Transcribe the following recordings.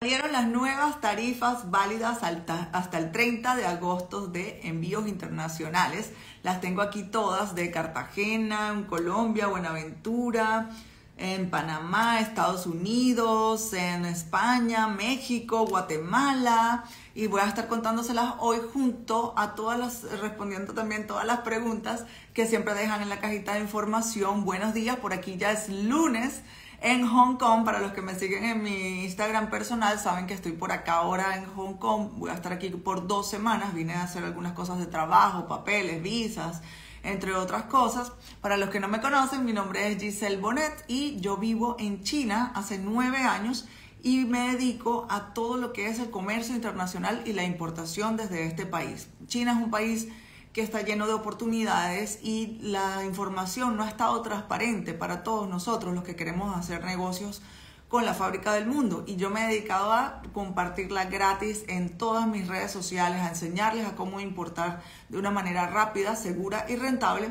Salieron las nuevas tarifas válidas hasta el 30 de agosto de envíos internacionales. Las tengo aquí todas de Cartagena, en Colombia, Buenaventura, en Panamá, Estados Unidos, en España, México, Guatemala. Y voy a estar contándoselas hoy junto a todas las, respondiendo también todas las preguntas que siempre dejan en la cajita de información. Buenos días, por aquí ya es lunes en Hong Kong. Para los que me siguen en mi Instagram personal, saben que estoy por acá ahora en Hong Kong. Voy a estar aquí por dos semanas. Vine a hacer algunas cosas de trabajo, papeles, visas, entre otras cosas. Para los que no me conocen, mi nombre es Giselle Bonet y yo vivo en China hace nueve años y me dedico a todo lo que es el comercio internacional y la importación desde este país. China es un país que está lleno de oportunidades y la información no ha estado transparente para todos nosotros los que queremos hacer negocios con la fábrica del mundo. Y yo me he dedicado a compartirla gratis en todas mis redes sociales, a enseñarles a cómo importar de una manera rápida, segura y rentable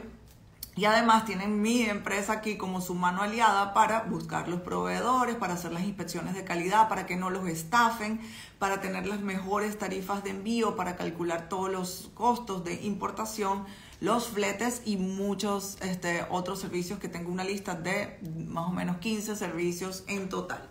y además tienen mi empresa aquí como su mano aliada para buscar los proveedores, para hacer las inspecciones de calidad, para que no los estafen, para tener las mejores tarifas de envío, para calcular todos los costos de importación, los fletes y muchos este, otros servicios que tengo una lista de más o menos 15 servicios en total.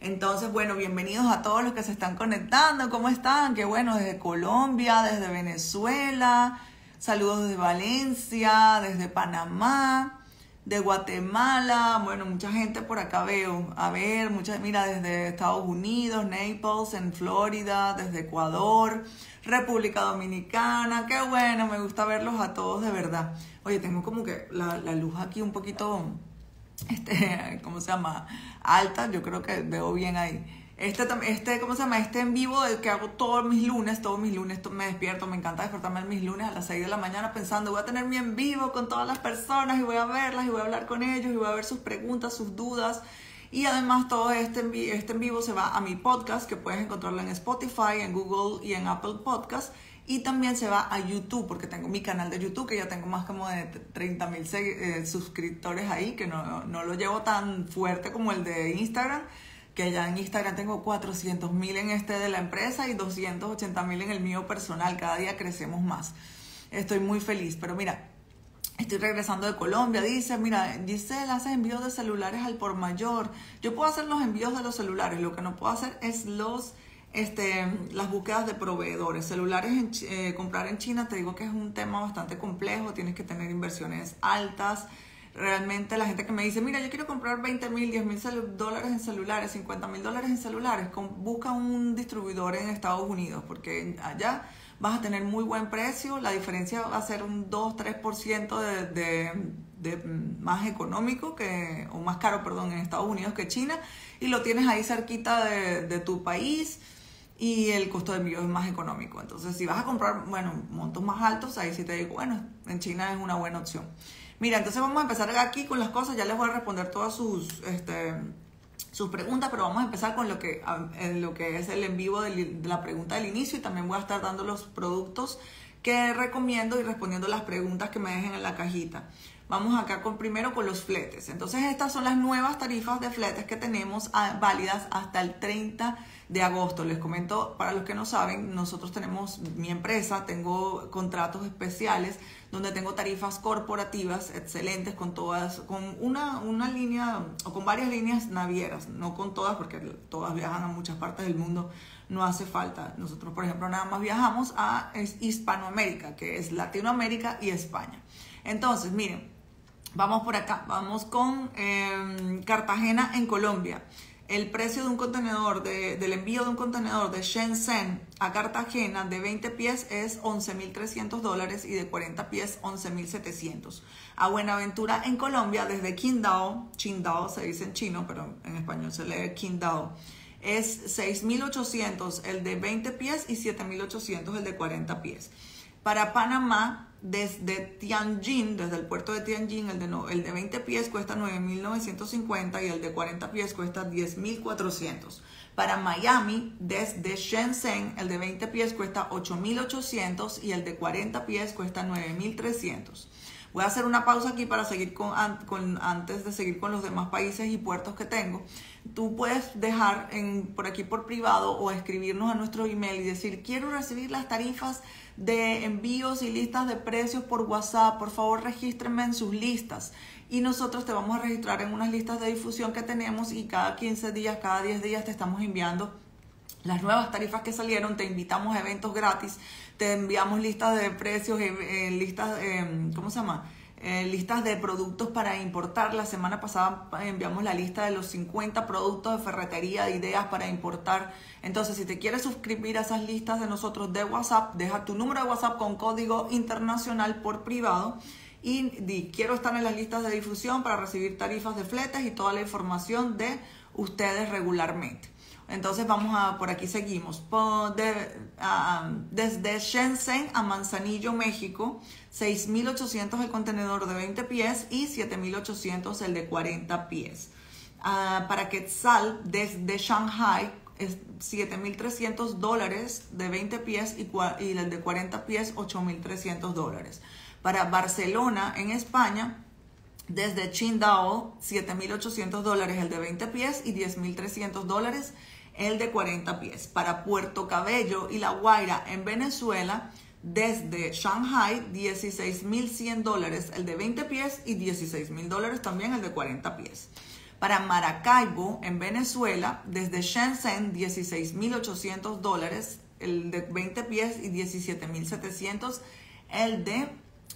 Entonces, bueno, bienvenidos a todos los que se están conectando. ¿Cómo están? Qué bueno, desde Colombia, desde Venezuela Saludos desde Valencia, desde Panamá, de Guatemala. Bueno, mucha gente por acá veo. A ver, muchas, mira, desde Estados Unidos, Naples, en Florida, desde Ecuador, República Dominicana. Qué bueno, me gusta verlos a todos de verdad. Oye, tengo como que la, la luz aquí un poquito, este, ¿cómo se llama? Alta. Yo creo que veo bien ahí. Este, este, ¿cómo se llama? Este en vivo que hago todos mis lunes, todos mis lunes me despierto, me encanta despertarme mis lunes a las 6 de la mañana pensando, voy a tener mi en vivo con todas las personas y voy a verlas y voy a hablar con ellos y voy a ver sus preguntas, sus dudas. Y además todo este en, este en vivo se va a mi podcast que puedes encontrarlo en Spotify, en Google y en Apple Podcast. Y también se va a YouTube, porque tengo mi canal de YouTube, que ya tengo más como de 30 mil eh, suscriptores ahí, que no, no lo llevo tan fuerte como el de Instagram que ya en Instagram tengo 400 mil en este de la empresa y 280 mil en el mío personal. Cada día crecemos más. Estoy muy feliz. Pero mira, estoy regresando de Colombia. Dice, mira, Giselle, haces envíos de celulares al por mayor. Yo puedo hacer los envíos de los celulares. Lo que no puedo hacer es los este, las búsquedas de proveedores. Celulares, en, eh, comprar en China, te digo que es un tema bastante complejo, tienes que tener inversiones altas, realmente la gente que me dice, mira, yo quiero comprar 20 mil, 10 mil dólares en celulares, 50 mil dólares en celulares, busca un distribuidor en Estados Unidos, porque allá vas a tener muy buen precio, la diferencia va a ser un 2-3% de, de, de, más económico que, o más caro, perdón, en Estados Unidos que China, y lo tienes ahí cerquita de, de tu país y el costo de envío es más económico. Entonces, si vas a comprar, bueno, montos más altos, ahí sí te digo, bueno, en China es una buena opción. Mira, entonces vamos a empezar aquí con las cosas. Ya les voy a responder todas sus, este, sus preguntas, pero vamos a empezar con lo que, lo que es el en vivo de la pregunta del inicio y también voy a estar dando los productos que recomiendo y respondiendo las preguntas que me dejen en la cajita. Vamos acá con primero con los fletes. Entonces estas son las nuevas tarifas de fletes que tenemos ah, válidas hasta el 30 de agosto. Les comento, para los que no saben, nosotros tenemos, mi empresa, tengo contratos especiales donde tengo tarifas corporativas excelentes con todas, con una, una línea o con varias líneas navieras, no con todas porque todas viajan a muchas partes del mundo, no hace falta. Nosotros, por ejemplo, nada más viajamos a Hispanoamérica, que es Latinoamérica y España. Entonces, miren, Vamos por acá, vamos con em, Cartagena en Colombia. El precio de un contenedor, del envío de un contenedor de Shenzhen a Cartagena de 20 pies es 11.300 dólares y de 40 pies 11.700. A Buenaventura en Colombia, desde Qingdao, Qingdao se dice en chino, pero en español se lee Qingdao, es 6.800 el de 20 pies y 7.800 el de 40 pies. Para Panamá, desde Tianjin, desde el puerto de Tianjin, el de, el de 20 pies cuesta 9.950 y el de 40 pies cuesta 10.400. Para Miami, desde Shenzhen, el de 20 pies cuesta 8.800 y el de 40 pies cuesta 9.300. Voy a hacer una pausa aquí para seguir con, antes de seguir con los demás países y puertos que tengo. Tú puedes dejar en, por aquí por privado o escribirnos a nuestro email y decir, quiero recibir las tarifas de envíos y listas de precios por WhatsApp. Por favor, regístrenme en sus listas y nosotros te vamos a registrar en unas listas de difusión que tenemos y cada 15 días, cada 10 días te estamos enviando las nuevas tarifas que salieron, te invitamos a eventos gratis, te enviamos listas de precios, eh, eh, listas, eh, ¿cómo se llama? Listas de productos para importar. La semana pasada enviamos la lista de los 50 productos de ferretería, de ideas para importar. Entonces, si te quieres suscribir a esas listas de nosotros de WhatsApp, deja tu número de WhatsApp con código internacional por privado y di, quiero estar en las listas de difusión para recibir tarifas de fletes y toda la información de ustedes regularmente. Entonces vamos a, por aquí seguimos. desde Shenzhen a Manzanillo, México, 6.800 el contenedor de 20 pies y 7.800 el de 40 pies. Uh, para Quetzal, desde Shanghai, es 7.300 dólares de 20 pies y, y el de 40 pies, 8.300 dólares. Para Barcelona, en España, desde Qingdao, 7.800 dólares el de 20 pies y 10.300 dólares el de 40 pies. Para Puerto Cabello y La Guaira en Venezuela, desde Shanghai, 16.100 dólares el de 20 pies y 16.000 dólares también el de 40 pies. Para Maracaibo, en Venezuela, desde Shenzhen, 16.800 dólares el de 20 pies y 17.700 el de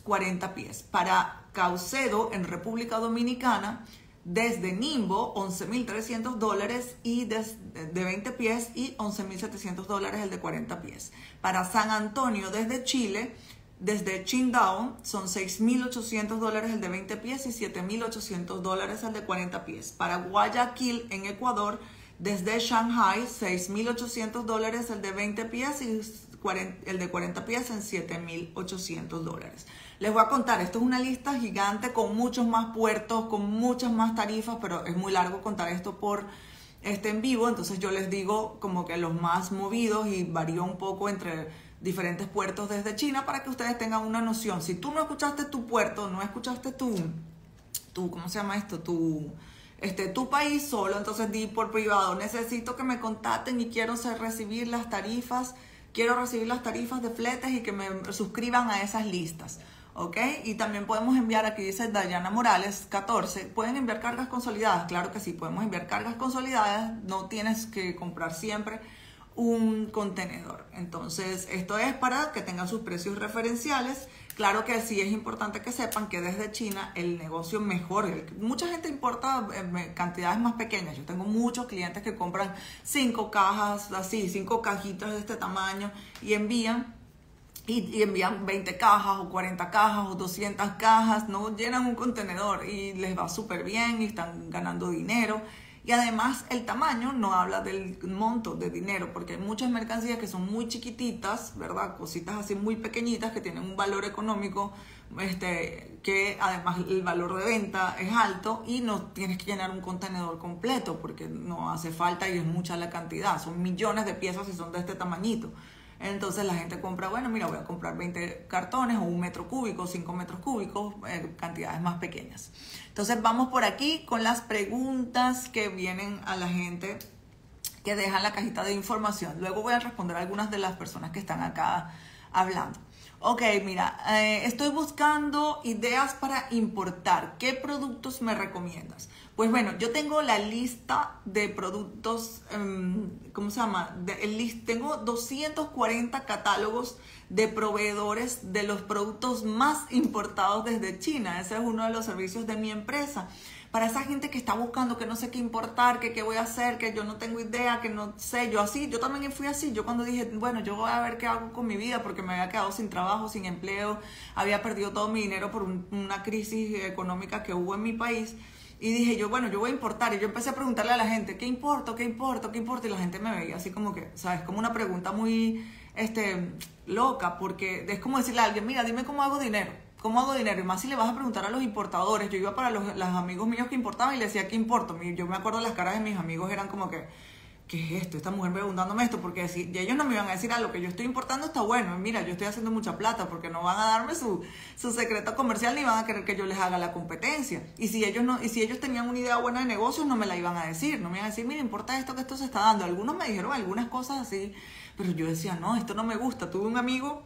40 pies. Para Caucedo, en República Dominicana, desde Nimbo 11.300 dólares y de, 20 pies y 11.700 dólares el de 40 pies. Para San Antonio desde Chile, desde Qingdao son 6.800 dólares el de 20 pies y 7.800 dólares el de 40 pies. Para Guayaquil en Ecuador, desde Shanghai 6.800 dólares el de 20 pies y el de 40 pies en 7.800 dólares. Les voy a contar, esto es una lista gigante con muchos más puertos, con muchas más tarifas, pero es muy largo contar esto por este en vivo, entonces yo les digo como que los más movidos y varía un poco entre diferentes puertos desde China para que ustedes tengan una noción. Si tú no escuchaste tu puerto, no escuchaste tu, tu ¿cómo se llama esto? Tu, este, tu país solo, entonces di por privado, necesito que me contacten y quiero recibir las tarifas, quiero recibir las tarifas de fletes y que me suscriban a esas listas. ¿Ok? Y también podemos enviar, aquí dice Dayana Morales, 14, ¿pueden enviar cargas consolidadas? Claro que sí, podemos enviar cargas consolidadas, no tienes que comprar siempre un contenedor. Entonces, esto es para que tengan sus precios referenciales. Claro que sí es importante que sepan que desde China el negocio mejor. Mucha gente importa eh, cantidades más pequeñas. Yo tengo muchos clientes que compran cinco cajas, así, cinco cajitas de este tamaño y envían y, envían 20 cajas o 40 cajas o 200 cajas, no llenan un contenedor y les va súper bien y están ganando dinero. Y además el tamaño no habla del monto de dinero, porque hay muchas mercancías que son muy chiquititas, ¿verdad? Cositas así muy pequeñitas que tienen un valor económico, este, que además el valor de venta es alto y no tienes que llenar un contenedor completo porque no hace falta y es mucha la cantidad. Son millones de piezas y son de este tamañito. Entonces la gente compra, bueno, mira, voy a comprar 20 cartones o un metro cúbico, 5 metros cúbicos, eh, cantidades más pequeñas. Entonces vamos por aquí con las preguntas que vienen a la gente que dejan la cajita de información. Luego voy a responder a algunas de las personas que están acá hablando. Ok, mira, eh, estoy buscando ideas para importar. ¿Qué productos me recomiendas? Pues bueno, yo tengo la lista de productos, em, ¿cómo se llama? tengo 240 catálogos de proveedores de los productos más importados desde China. Ese es uno de los servicios de mi empresa. Para esa gente que está buscando, que no sé qué importar, que qué voy a hacer, que yo no tengo idea, que no sé, yo así, yo también fui así. Yo cuando dije, bueno, yo voy a ver qué hago con mi vida porque me había quedado sin trabajo, sin empleo, había perdido todo mi dinero por una crisis económica que hubo en mi país. Y dije yo, bueno, yo voy a importar. Y yo empecé a preguntarle a la gente, ¿qué importo? ¿Qué importo? ¿Qué importa? Y la gente me veía así como que, ¿sabes? Como una pregunta muy este, loca, porque es como decirle a alguien, mira, dime cómo hago dinero. ¿Cómo hago dinero? Y más si le vas a preguntar a los importadores. Yo iba para los, amigos míos que importaban y le decía, ¿qué importo? Yo me acuerdo las caras de mis amigos eran como que, ¿qué es esto? Esta mujer preguntándome esto, porque si ellos no me iban a decir, lo que yo estoy importando está bueno, mira, yo estoy haciendo mucha plata, porque no van a darme su, su secreto comercial ni van a querer que yo les haga la competencia. Y si ellos no, y si ellos tenían una idea buena de negocios, no me la iban a decir, no me iban a decir, mira, importa esto que esto se está dando. Algunos me dijeron algunas cosas así, pero yo decía, no, esto no me gusta. Tuve un amigo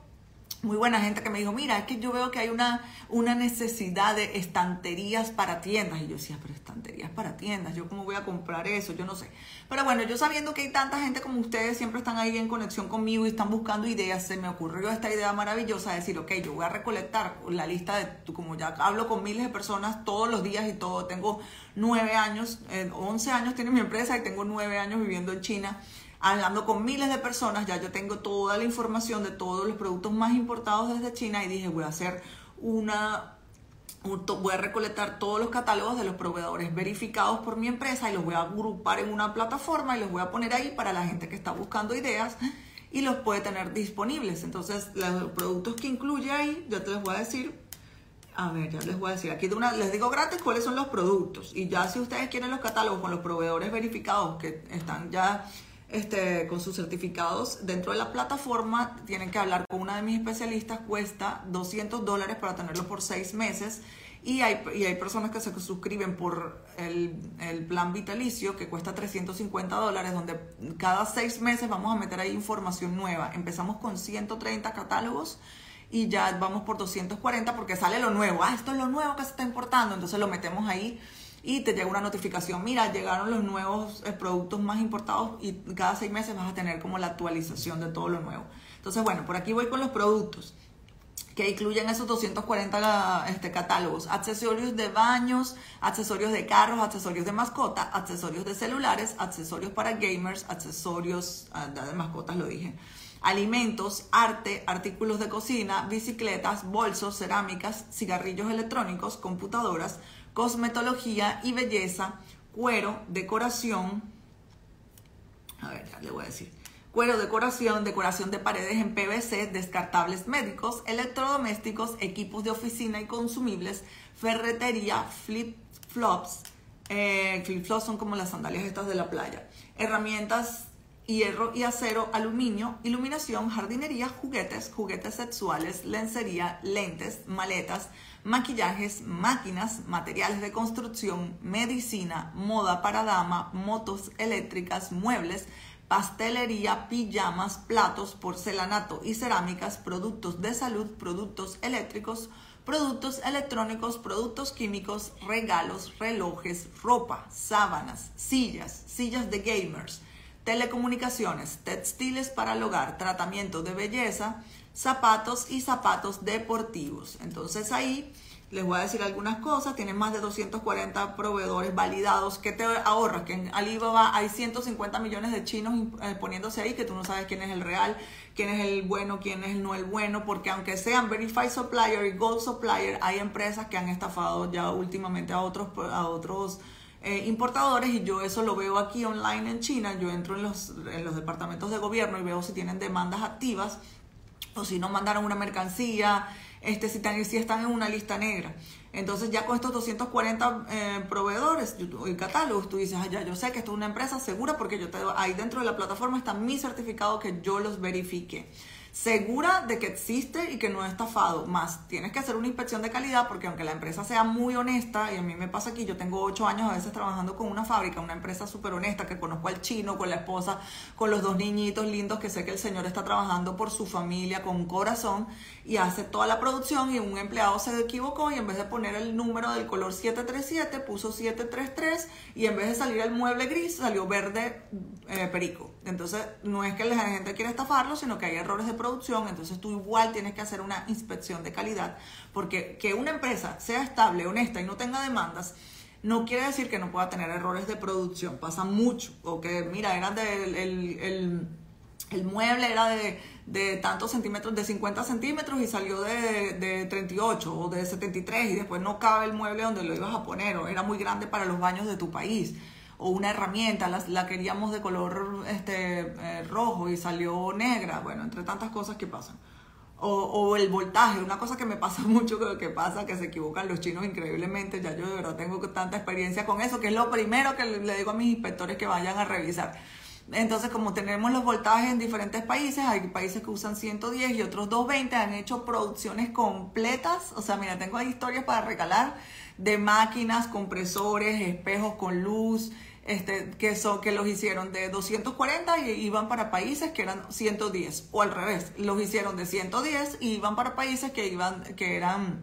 muy buena gente que me dijo, mira, es que yo veo que hay una, una necesidad de estanterías para tiendas. Y yo decía, pero estanterías para tiendas, ¿yo cómo voy a comprar eso? Yo no sé. Pero bueno, yo sabiendo que hay tanta gente como ustedes, siempre están ahí en conexión conmigo y están buscando ideas, se me ocurrió esta idea maravillosa de decir, ok, yo voy a recolectar la lista de, como ya hablo con miles de personas todos los días y todo, tengo nueve años, eh, once años tiene mi empresa y tengo nueve años viviendo en China hablando con miles de personas, ya yo tengo toda la información de todos los productos más importados desde China y dije, voy a hacer una, voy a recolectar todos los catálogos de los proveedores verificados por mi empresa y los voy a agrupar en una plataforma y los voy a poner ahí para la gente que está buscando ideas y los puede tener disponibles. Entonces, los productos que incluye ahí, yo te les voy a decir, a ver, ya les voy a decir, aquí de una, les digo gratis cuáles son los productos y ya si ustedes quieren los catálogos con los proveedores verificados que están ya este, con sus certificados dentro de la plataforma, tienen que hablar con una de mis especialistas, cuesta 200 dólares para tenerlo por seis meses. Y hay, y hay personas que se suscriben por el, el, plan vitalicio que cuesta 350 dólares, donde cada seis meses vamos a meter ahí información nueva. Empezamos con 130 catálogos y ya vamos por 240 porque sale lo nuevo. Ah, esto es lo nuevo que se está importando. Entonces lo metemos ahí y te llega una notificación, mira, llegaron los nuevos eh, productos más importados y cada seis meses vas a tener como la actualización de todo lo nuevo. Entonces, bueno, por aquí voy con los productos que incluyen esos 240 este, catálogos, accesorios de baños, accesorios de carros, accesorios de mascota, accesorios de celulares, accesorios para gamers, accesorios ah, de mascotas, lo dije, alimentos, arte, artículos de cocina, bicicletas, bolsos, cerámicas, cigarrillos electrónicos, computadoras, cosmetología y belleza, cuero, decoración, a ver, ya le voy a decir, cuero, decoración, decoración de paredes en PVC, descartables médicos, electrodomésticos, equipos de oficina y consumibles, ferretería, flip-flops, eh, flip-flops son como las sandalias estas de la playa, herramientas hierro y acero, aluminio, iluminación, jardinería, juguetes, juguetes sexuales, lencería, lentes, maletas, maquillajes, máquinas, materiales de construcción, medicina, moda para dama, motos eléctricas, muebles, pastelería, pijamas, platos, porcelanato y cerámicas, productos de salud, productos eléctricos, productos electrónicos, productos químicos, regalos, relojes, ropa, sábanas, sillas, sillas de gamers, telecomunicaciones, textiles para el hogar, tratamiento de belleza, zapatos y zapatos deportivos. Entonces ahí les voy a decir algunas cosas. Tienen más de 240 proveedores validados. que te ahorras? Que en Alibaba hay 150 millones de chinos eh, poniéndose ahí que tú no sabes quién es el real, quién es el bueno, quién es el no el bueno. Porque aunque sean Verified Supplier y Gold Supplier, hay empresas que han estafado ya últimamente a otros, a otros eh, importadores y yo eso lo veo aquí online en China. Yo entro en los, en los departamentos de gobierno y veo si tienen demandas activas o si no mandaron una mercancía, este, si, están, si están en una lista negra. Entonces ya con estos 240 eh, proveedores y catálogos, tú dices, ah, ya, yo sé que esto es una empresa segura porque yo te, ahí dentro de la plataforma está mi certificado que yo los verifique segura de que existe y que no es estafado. Más, tienes que hacer una inspección de calidad porque aunque la empresa sea muy honesta, y a mí me pasa aquí, yo tengo ocho años a veces trabajando con una fábrica, una empresa súper honesta, que conozco al chino, con la esposa, con los dos niñitos lindos, que sé que el señor está trabajando por su familia con corazón y hace toda la producción y un empleado se equivocó y en vez de poner el número del color 737 puso 733 y en vez de salir el mueble gris salió verde eh, perico. Entonces no es que la gente quiera estafarlo, sino que hay errores de producción, entonces tú igual tienes que hacer una inspección de calidad, porque que una empresa sea estable, honesta y no tenga demandas, no quiere decir que no pueda tener errores de producción, pasa mucho, o que mira, era del el, el, mueble era de, de, tantos centímetros, de 50 centímetros y salió de, de 38 o de 73 y después no cabe el mueble donde lo ibas a poner o era muy grande para los baños de tu país o una herramienta, la, la queríamos de color este, eh, rojo y salió negra, bueno, entre tantas cosas que pasan. O, o, el voltaje, una cosa que me pasa mucho, que, que pasa, que se equivocan los chinos increíblemente, ya yo de verdad tengo tanta experiencia con eso, que es lo primero que le, digo a mis inspectores que vayan a revisar. Entonces, como tenemos los voltajes en diferentes países, hay países que usan 110 y otros 220, han hecho producciones completas. O sea, mira, tengo historias para regalar de máquinas, compresores, espejos con luz, este, que, son, que los hicieron de 240 y iban para países que eran 110, o al revés, los hicieron de 110 y iban para países que, iban, que eran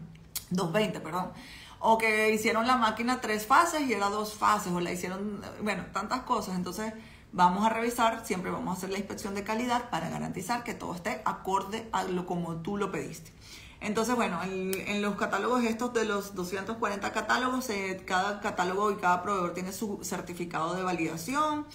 220, perdón. O que hicieron la máquina tres fases y era dos fases, o la hicieron, bueno, tantas cosas. Entonces, vamos a revisar, siempre vamos a hacer la inspección de calidad para garantizar que todo esté acorde a lo como tú lo pediste. Entonces, bueno, en, los catálogos estos de los 240 catálogos, eh, cada catálogo y cada proveedor tiene su certificado de validación.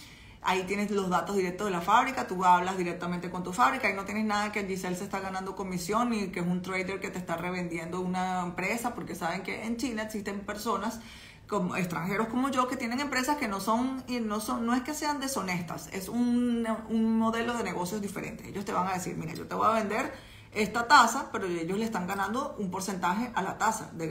Ahí tienes los datos directos de la fábrica, tú hablas directamente con tu fábrica y no tienes nada que Giselle se está ganando comisión ni que es un trader que te está revendiendo una empresa, porque saben que en China existen personas como extranjeros como yo que tienen empresas que no son y no son no es que sean deshonestas, es un, un modelo de negocios diferente. Ellos te van a decir, mira, yo te voy a vender esta tasa, pero ellos le están ganando un porcentaje a la tasa de,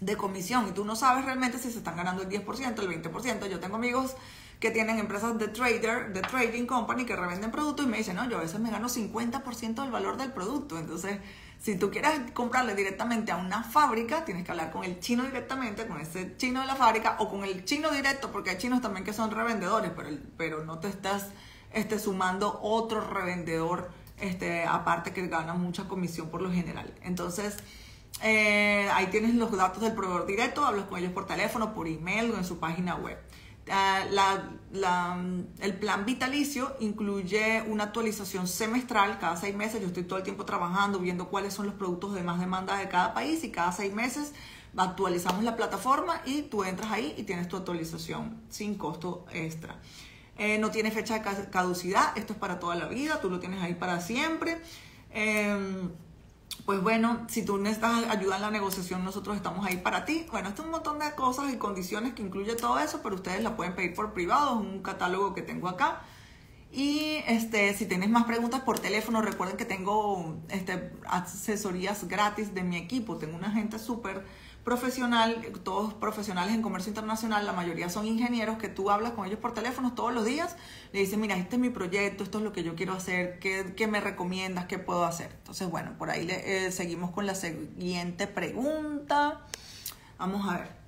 de, comisión y tú no sabes realmente si se están ganando el 10%, el 20%. Yo tengo amigos que tienen empresas de trader, de trading company que revenden productos y me dicen, no, yo a veces me gano 50% del valor del producto. Entonces, si tú quieres comprarle directamente a una fábrica, tienes que hablar con el chino directamente, con ese chino de la fábrica o con el chino directo, porque hay chinos también que son revendedores, pero, pero no te estás este, sumando otro revendedor este, aparte que gana mucha comisión por lo general. Entonces, eh, ahí tienes los datos del proveedor directo, hablas con ellos por teléfono, por email o en su página web. Ah, el plan vitalicio incluye una actualización semestral cada seis meses. Yo estoy todo el tiempo trabajando, viendo cuáles son los productos de más demanda de cada país y cada seis meses actualizamos la plataforma y tú entras ahí y tienes tu actualización sin costo extra. Eh, no tiene fecha de caducidad, esto es para toda la vida, tú lo tienes ahí para siempre. Em, pues bueno, si tú necesitas ayuda en la negociación, nosotros estamos ahí para ti. Bueno, esto es un montón de cosas y condiciones que incluye todo eso, pero ustedes la pueden pedir por privado, es un catálogo que tengo acá. Y este, si tienes más preguntas por teléfono, recuerden que tengo este, asesorías gratis de mi equipo. Tengo una gente súper profesional, todos profesionales en comercio internacional, la mayoría son ingenieros que tú hablas con ellos por teléfono todos los días, le dices, mira, este es mi proyecto, esto es lo que yo quiero hacer, ¿qué, me recomiendas, qué puedo hacer? Entonces, bueno, por ahí le, eh, seguimos con la siguiente pregunta. Vamos a ver.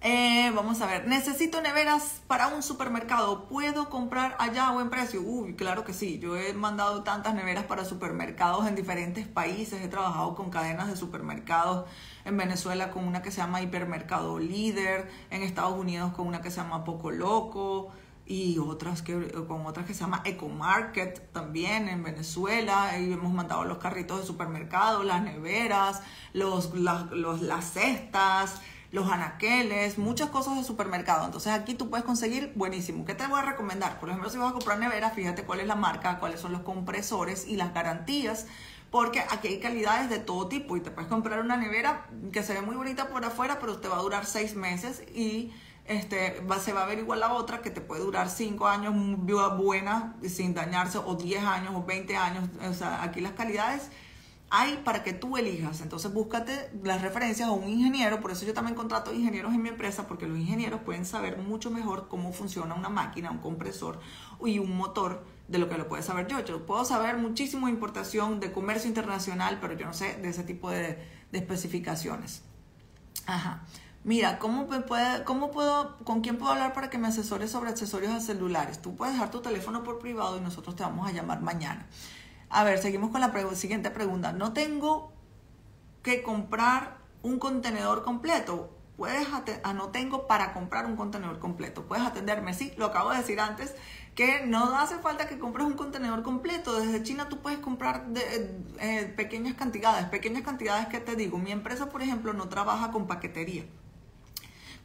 Eh, vamos a ver, necesito neveras para un supermercado. ¿Puedo comprar allá a buen precio? Uy, claro que sí. Yo he mandado tantas neveras para supermercados en diferentes países. He trabajado con cadenas de supermercados en Venezuela con una que se llama Hipermercado Líder, en Estados Unidos con una que se llama Poco Loco y otras que con otras que se llama Ecomarket también en Venezuela y hemos mandado los carritos de supermercado, las neveras, los, los las cestas los anaqueles, muchas cosas de supermercado. Entonces aquí tú puedes conseguir buenísimo. ¿Qué te voy a recomendar? Por ejemplo, si vas a comprar nevera, fíjate cuál es la marca, cuáles son los compresores y las garantías. Porque aquí hay calidades de todo tipo y te puedes comprar una nevera que se ve muy bonita por afuera, pero te va a durar seis meses y este, va, se va a ver igual la otra que te puede durar cinco años buena sin dañarse o 10 años o 20 años. O sea, aquí las calidades hay para que tú elijas. Entonces búscate las referencias a un ingeniero, por eso yo también contrato ingenieros en mi empresa, porque los ingenieros pueden saber mucho mejor cómo funciona una máquina, un compresor y un motor de lo que lo puede saber yo. Yo puedo saber muchísimo de importación, de comercio internacional, pero yo no sé de ese tipo de, de especificaciones. Ajá. Mira, ¿cómo, puede, ¿cómo puedo, con quién puedo hablar para que me asesore sobre accesorios a celulares? Tú puedes dejar tu teléfono por privado y nosotros te vamos a llamar mañana. A ver, seguimos con la siguiente pregunta. No tengo que comprar un contenedor completo. Puedes ah, no tengo para comprar un contenedor completo. Puedes atenderme, sí, lo acabo de decir antes, que no hace falta que compres un contenedor completo. Desde China tú puedes comprar de, eh, pequeñas cantidades, pequeñas cantidades que te digo. Mi empresa, por ejemplo, no trabaja con paquetería.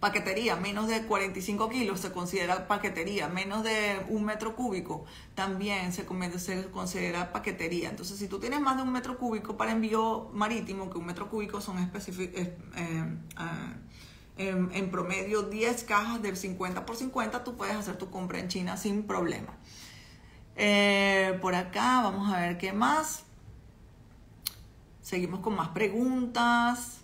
Paquetería, menos de 45 kilos se considera paquetería, menos de un metro cúbico también se, se considera paquetería. Entonces, si tú tienes más de un metro cúbico para envío marítimo, que un metro cúbico son específicos... Eh, eh, en, promedio 10 cajas de 50 por 50, tú puedes hacer tu compra en China sin problema. Eh, por acá vamos a ver qué más. Seguimos con más preguntas.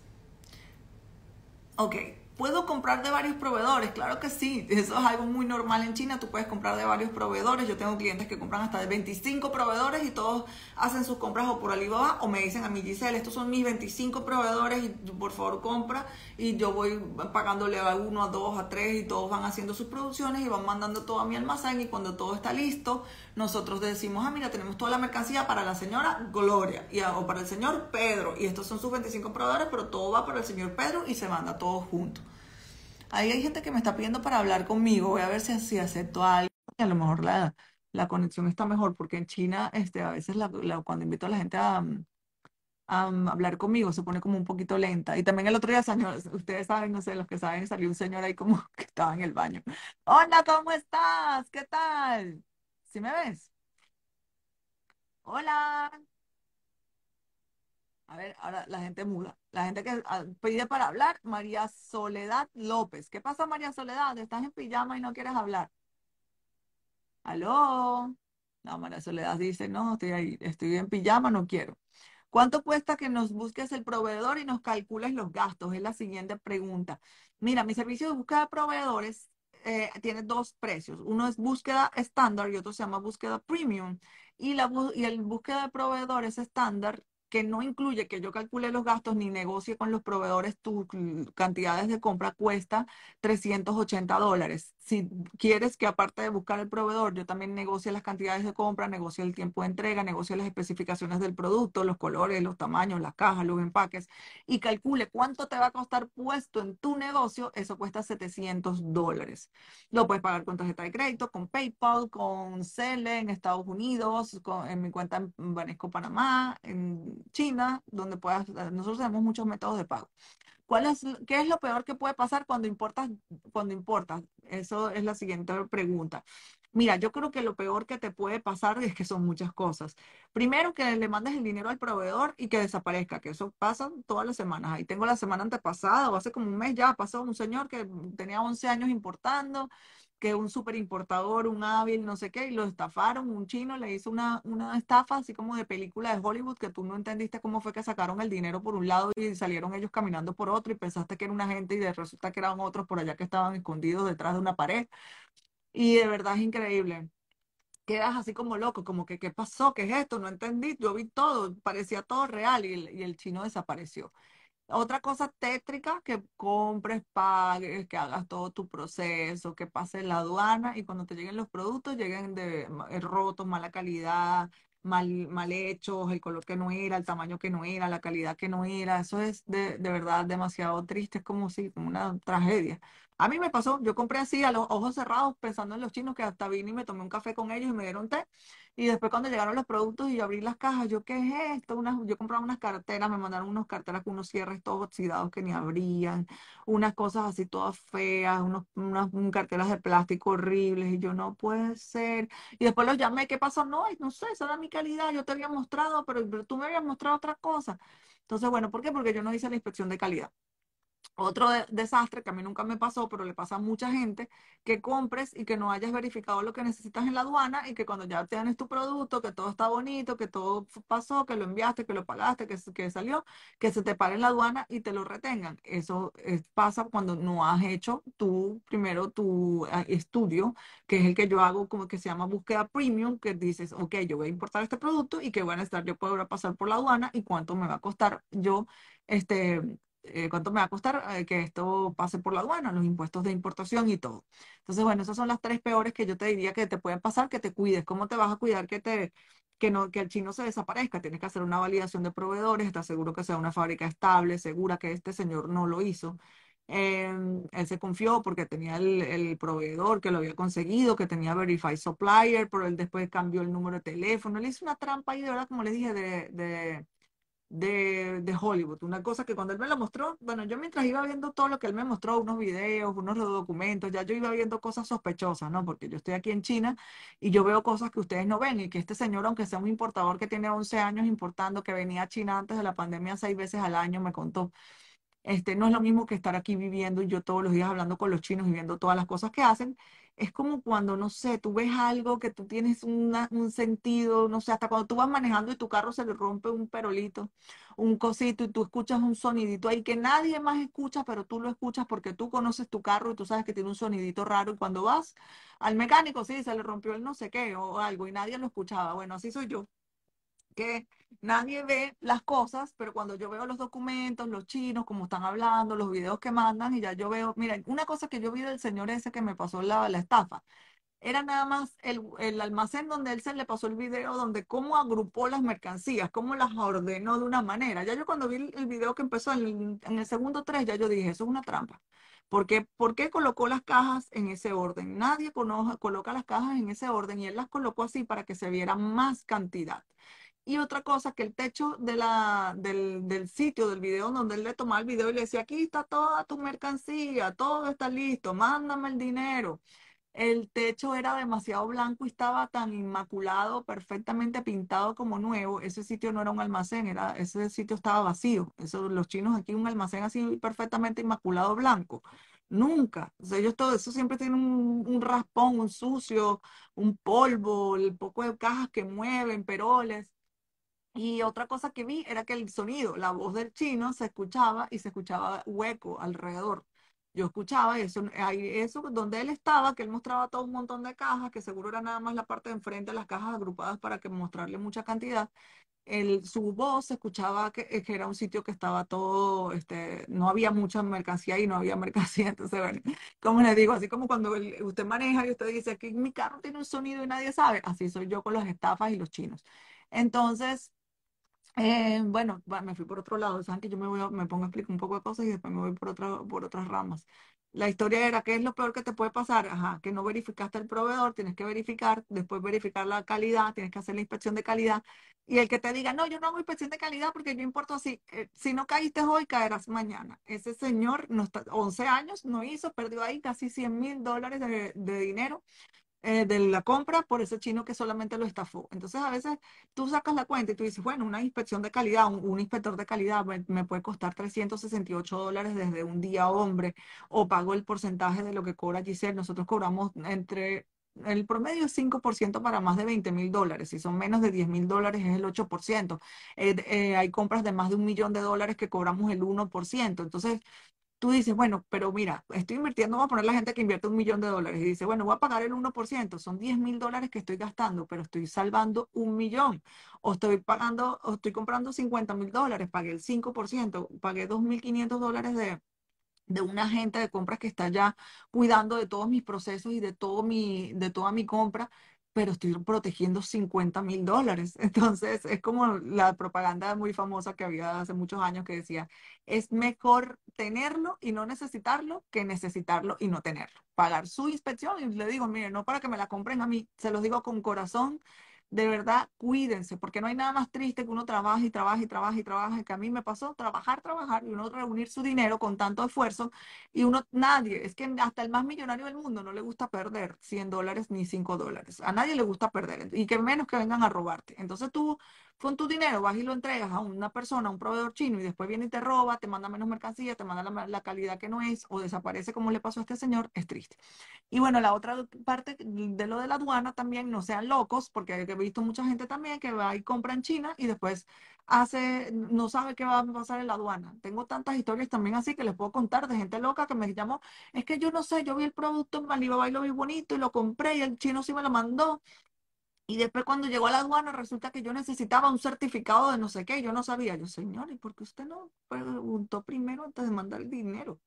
Ok, ¿Puedo comprar de varios proveedores? Claro que sí, eso es algo muy normal en China, tú puedes comprar de varios proveedores, yo tengo clientes que compran hasta de 25 proveedores y todos hacen sus compras o por Alibaba o me dicen a mí, Giselle, estos son mis 25 proveedores y por favor compra y yo voy pagándole a uno, a dos, a tres y todos van haciendo sus producciones y van mandando todo a mi almacén y cuando todo está listo, nosotros decimos, ah, mira, tenemos toda la mercancía para la señora Gloria o para el señor Pedro y estos son sus 25 proveedores, pero todo va para el señor Pedro y se manda todo junto. Ahí hay gente que me está pidiendo para hablar conmigo. Voy a ver si así acepto a alguien. A lo mejor la, la conexión está mejor, porque en China, este, a veces la, cuando invito a la gente a, a, hablar conmigo, se pone como un poquito lenta. Y también el otro día, señor, ustedes saben, no sé, los que saben, salió un señor ahí como que estaba en el baño. Hola, ¿cómo estás? ¿Qué tal? ¿Sí me ves? Hola. A ver, ahora la gente muda. La gente que ah, pide para hablar, María Soledad López. ¿Qué pasa, María Soledad? Estás en pijama y no quieres hablar. ¿Aló? No, María Soledad dice, no, estoy ahí, estoy en pijama, no quiero. ¿Cuánto cuesta que nos busques el proveedor y nos calcules los gastos? Es la siguiente pregunta. Mira, mi servicio de búsqueda de proveedores eh, tiene dos precios. Uno es búsqueda estándar y otro se llama búsqueda premium. Y, la, y el búsqueda de proveedores estándar que no incluye que yo calcule los gastos ni negocie con los proveedores tus cantidades de compra cuesta 380 dólares. Si quieres que aparte de buscar el proveedor, yo también negocie las cantidades de compra, negocie el tiempo de entrega, negocie las especificaciones del producto, los colores, los tamaños, las cajas, los empaques y calcule cuánto te va a costar puesto en tu negocio, eso cuesta 700 dólares. Lo puedes pagar con tarjeta de crédito, con PayPal, con Cele en Estados Unidos, en mi cuenta en Banesco Panamá, en China, donde puedas, nosotros tenemos muchos métodos de pago. ¿Cuál es, ¿Qué es lo peor que puede pasar cuando importas? Cuando importas? Eso es la siguiente pregunta. Mira, yo creo que lo peor que te puede pasar es que son muchas cosas. Primero, que le mandes el dinero al proveedor y que desaparezca, que eso pasa todas las semanas. Ahí tengo la semana antepasada o hace como un mes ya pasó un señor que tenía 11 años importando que un super importador, un hábil, no sé qué, y lo estafaron, un chino le hizo una, una estafa así como de película de Hollywood que tú no entendiste cómo fue que sacaron el dinero por un lado y salieron ellos caminando por otro y pensaste que era una gente y de resulta que eran otros por allá que estaban escondidos detrás de una pared. Y de verdad es increíble. Quedas así como loco, como que, ¿qué pasó? ¿Qué es esto? No entendí, yo vi todo, parecía todo real y y el chino desapareció. Otra cosa tétrica, que compres, pagues, que hagas todo tu proceso, que pase la aduana y cuando te lleguen los productos lleguen de eh, rotos, mala calidad, mal, mal hechos, el color que no era, el tamaño que no era, la calidad que no era. Eso es de, de verdad demasiado triste, es como si, como una tragedia. A mí me pasó, yo compré así a los ojos cerrados pensando en los chinos que hasta vine y me tomé un café con ellos y me dieron té. Y después cuando llegaron los productos y yo abrí las cajas, yo, ¿qué es esto? Unas, yo compraba unas carteras, me mandaron unos carteras con unos cierres todos oxidados que ni abrían, unas cosas así todas feas, unos, unas carteras de plástico horribles y yo, no puede ser. Y después los llamé, ¿qué pasó? No, no sé, esa era mi calidad, yo te había mostrado, pero, pero tú me habías mostrado otra cosa. Entonces, bueno, ¿por qué? Porque yo no hice la inspección de calidad. Otro desastre que a mí nunca me pasó, pero le pasa a mucha gente, que compres y que no hayas verificado lo que necesitas en la aduana y que cuando ya tienes tu producto, que todo está bonito, que todo pasó, que lo enviaste, que lo pagaste, que, que salió, que se te pare en la aduana y te lo retengan. Eso pasa cuando no has hecho tu, primero tu ah, estudio, que es el que yo hago como que se llama búsqueda premium, que dices, ok, yo voy a importar este producto y que van a estar, yo puedo pasar por la aduana y cuánto me va a costar yo este, eh, cuánto me va a costar eh, que esto pase por la aduana, los impuestos de importación y todo. Entonces, bueno, esas son las tres peores que yo te diría que te pueden pasar, que te cuides. ¿Cómo te vas a cuidar que te que no que el chino se desaparezca? Tienes que hacer una validación de proveedores, estar seguro que sea una fábrica estable, segura que este señor no lo hizo. Em, él se confió porque tenía el, el, proveedor que lo había conseguido, que tenía Verified Supplier, pero él después cambió el número de teléfono. Él hizo una trampa ahí, de verdad, como le dije, de, de de, de, Hollywood. Una cosa que cuando él me lo mostró, bueno, yo mientras iba viendo todo lo que él me mostró, unos videos, unos documentos, ya yo iba viendo cosas sospechosas, ¿no? Porque yo estoy aquí en China y yo veo cosas que ustedes no ven y que este señor, aunque sea un importador que tiene 11 años importando, que venía a China antes de la pandemia seis veces al año, me contó. Este, no es lo mismo que estar aquí viviendo y yo todos los días hablando con los chinos y viendo todas las cosas que hacen es como cuando, no sé, tú ves algo que tú tienes una- un sentido, no sé, hasta cuando tú vas manejando y tu carro se le rompe un perolito, un cosito y tú escuchas un sonidito ahí que nadie más escucha, pero tú lo escuchas porque tú conoces tu carro y tú sabes que tiene un sonidito raro y cuando vas al mecánico, sí, se le rompió el no sé qué o algo y nadie lo escuchaba. Bueno, así soy yo que nadie ve las cosas, pero cuando yo veo los documentos, los chinos, como están hablando, los videos que mandan, y ya yo veo, mira, una cosa que yo vi del señor ese que me pasó la, la estafa, era nada más el, el almacén donde él se le pasó el video, donde cómo agrupó las mercancías, cómo las ordenó de una manera. Ya yo cuando vi el, video que empezó en el, segundo tres, ya yo dije, eso es una trampa. ¿Por qué, por qué colocó las cajas en ese orden? Nadie coloca las cajas en ese orden y él las colocó así para que se viera más cantidad. Y otra cosa, que el techo de la, del, del sitio, del video, donde él le tomaba el video y le decía, aquí está toda tu mercancía, todo está listo, mándame el dinero. El techo era demasiado blanco y estaba tan inmaculado, perfectamente pintado como nuevo. Ese sitio no era un almacén, era, ese sitio estaba vacío. Eso, los chinos aquí, un almacén así perfectamente inmaculado blanco. Nunca. Ellos todo eso siempre tienen un, un raspón, un sucio, un polvo, el poco de cajas que mueven, peroles. Y otra cosa que vi era que el sonido, la voz del chino se escuchaba y se escuchaba hueco alrededor. Yo escuchaba eso, eso donde él estaba, que él mostraba todo un montón de cajas, que seguro era nada más la parte de enfrente de las cajas agrupadas para que mostrarle mucha cantidad. El, su voz se escuchaba que, que era un sitio que estaba todo, este, no había mucha mercancía y no había mercancía. Entonces, bueno, como les digo, así como cuando el- usted maneja y usted dice que mi carro tiene un sonido y nadie sabe, así soy yo con las estafas y los chinos. Entonces, eh, bueno, me fui por otro lado. Saben que yo me voy me pongo a explicar un poco de cosas y después me voy por por otras ramas. La historia era, ¿qué es lo peor que te puede pasar? Ajá, que no verificaste el proveedor, tienes que verificar, después verificar la calidad, tienes que hacer la inspección de calidad. Y el que te diga, no, yo no hago inspección de calidad porque yo importo así. Eh, si no caíste hoy, caerás mañana. Ese señor, no está, 11 años, no hizo, perdió ahí casi 100 mil dólares de, de dinero eh, de la compra por ese chino que solamente lo estafó. Entonces, a veces tú sacas la cuenta y tú dices, bueno, una inspección de calidad, un, inspector de calidad me, me puede costar 368 dólares desde un día hombre, o pago el porcentaje de lo que cobra Giselle. Nosotros cobramos entre, el promedio es 5% para más de 20 mil dólares. Si son menos de 10 mil dólares es el 8%. Eh, eh, hay compras de más de un millón de dólares que cobramos el 1%. Entonces, tú dices, bueno, pero mira, estoy invirtiendo, vamos a poner la gente que invierte un millón de dólares y dice, bueno, voy a pagar el 1%, son 10 mil dólares que estoy gastando, pero estoy salvando un millón, o estoy pagando, o estoy comprando 50 mil dólares, pagué el 5%, pagué 2.500 dólares de, de un agente de compras que está ya cuidando de todos mis procesos y de, todo mi, de toda mi compra, pero estoy protegiendo 50 mil dólares. Entonces, es como la propaganda muy famosa que había hace muchos años que decía, es mejor tenerlo y no necesitarlo que necesitarlo y no tenerlo. Pagar su inspección y le digo, mire, no para que me la compren a mí, se los digo con corazón. De verdad, cuídense, porque no hay nada más triste que uno trabaje y trabaje y trabaje y trabaje, que a mí me pasó trabajar, trabajar y uno reunir su dinero con tanto esfuerzo y uno, nadie, es que hasta el más millonario del mundo no le gusta perder 100 dólares ni 5 dólares. A nadie le gusta perder y que menos que vengan a robarte. Entonces tú con tu dinero vas y lo entregas a una persona, a un proveedor chino y después viene y te roba, te manda menos mercancía, te manda la, la calidad que no es o desaparece como le pasó a este señor, es triste. Y bueno, la otra parte de lo de la aduana también, no sean locos, porque he visto mucha gente también que va y compra en China y después hace, no sabe qué va a pasar en la aduana. Tengo tantas historias también así que les puedo contar de gente loca que me llamó, es que yo no sé, yo vi el producto en Alibaba y lo vi bonito y lo compré y el chino sí me lo mandó. Y después cuando llegó a la aduana resulta que yo necesitaba un certificado de no sé qué, yo no sabía. Yo, señor, ¿y por qué usted no preguntó primero antes de mandar el dinero?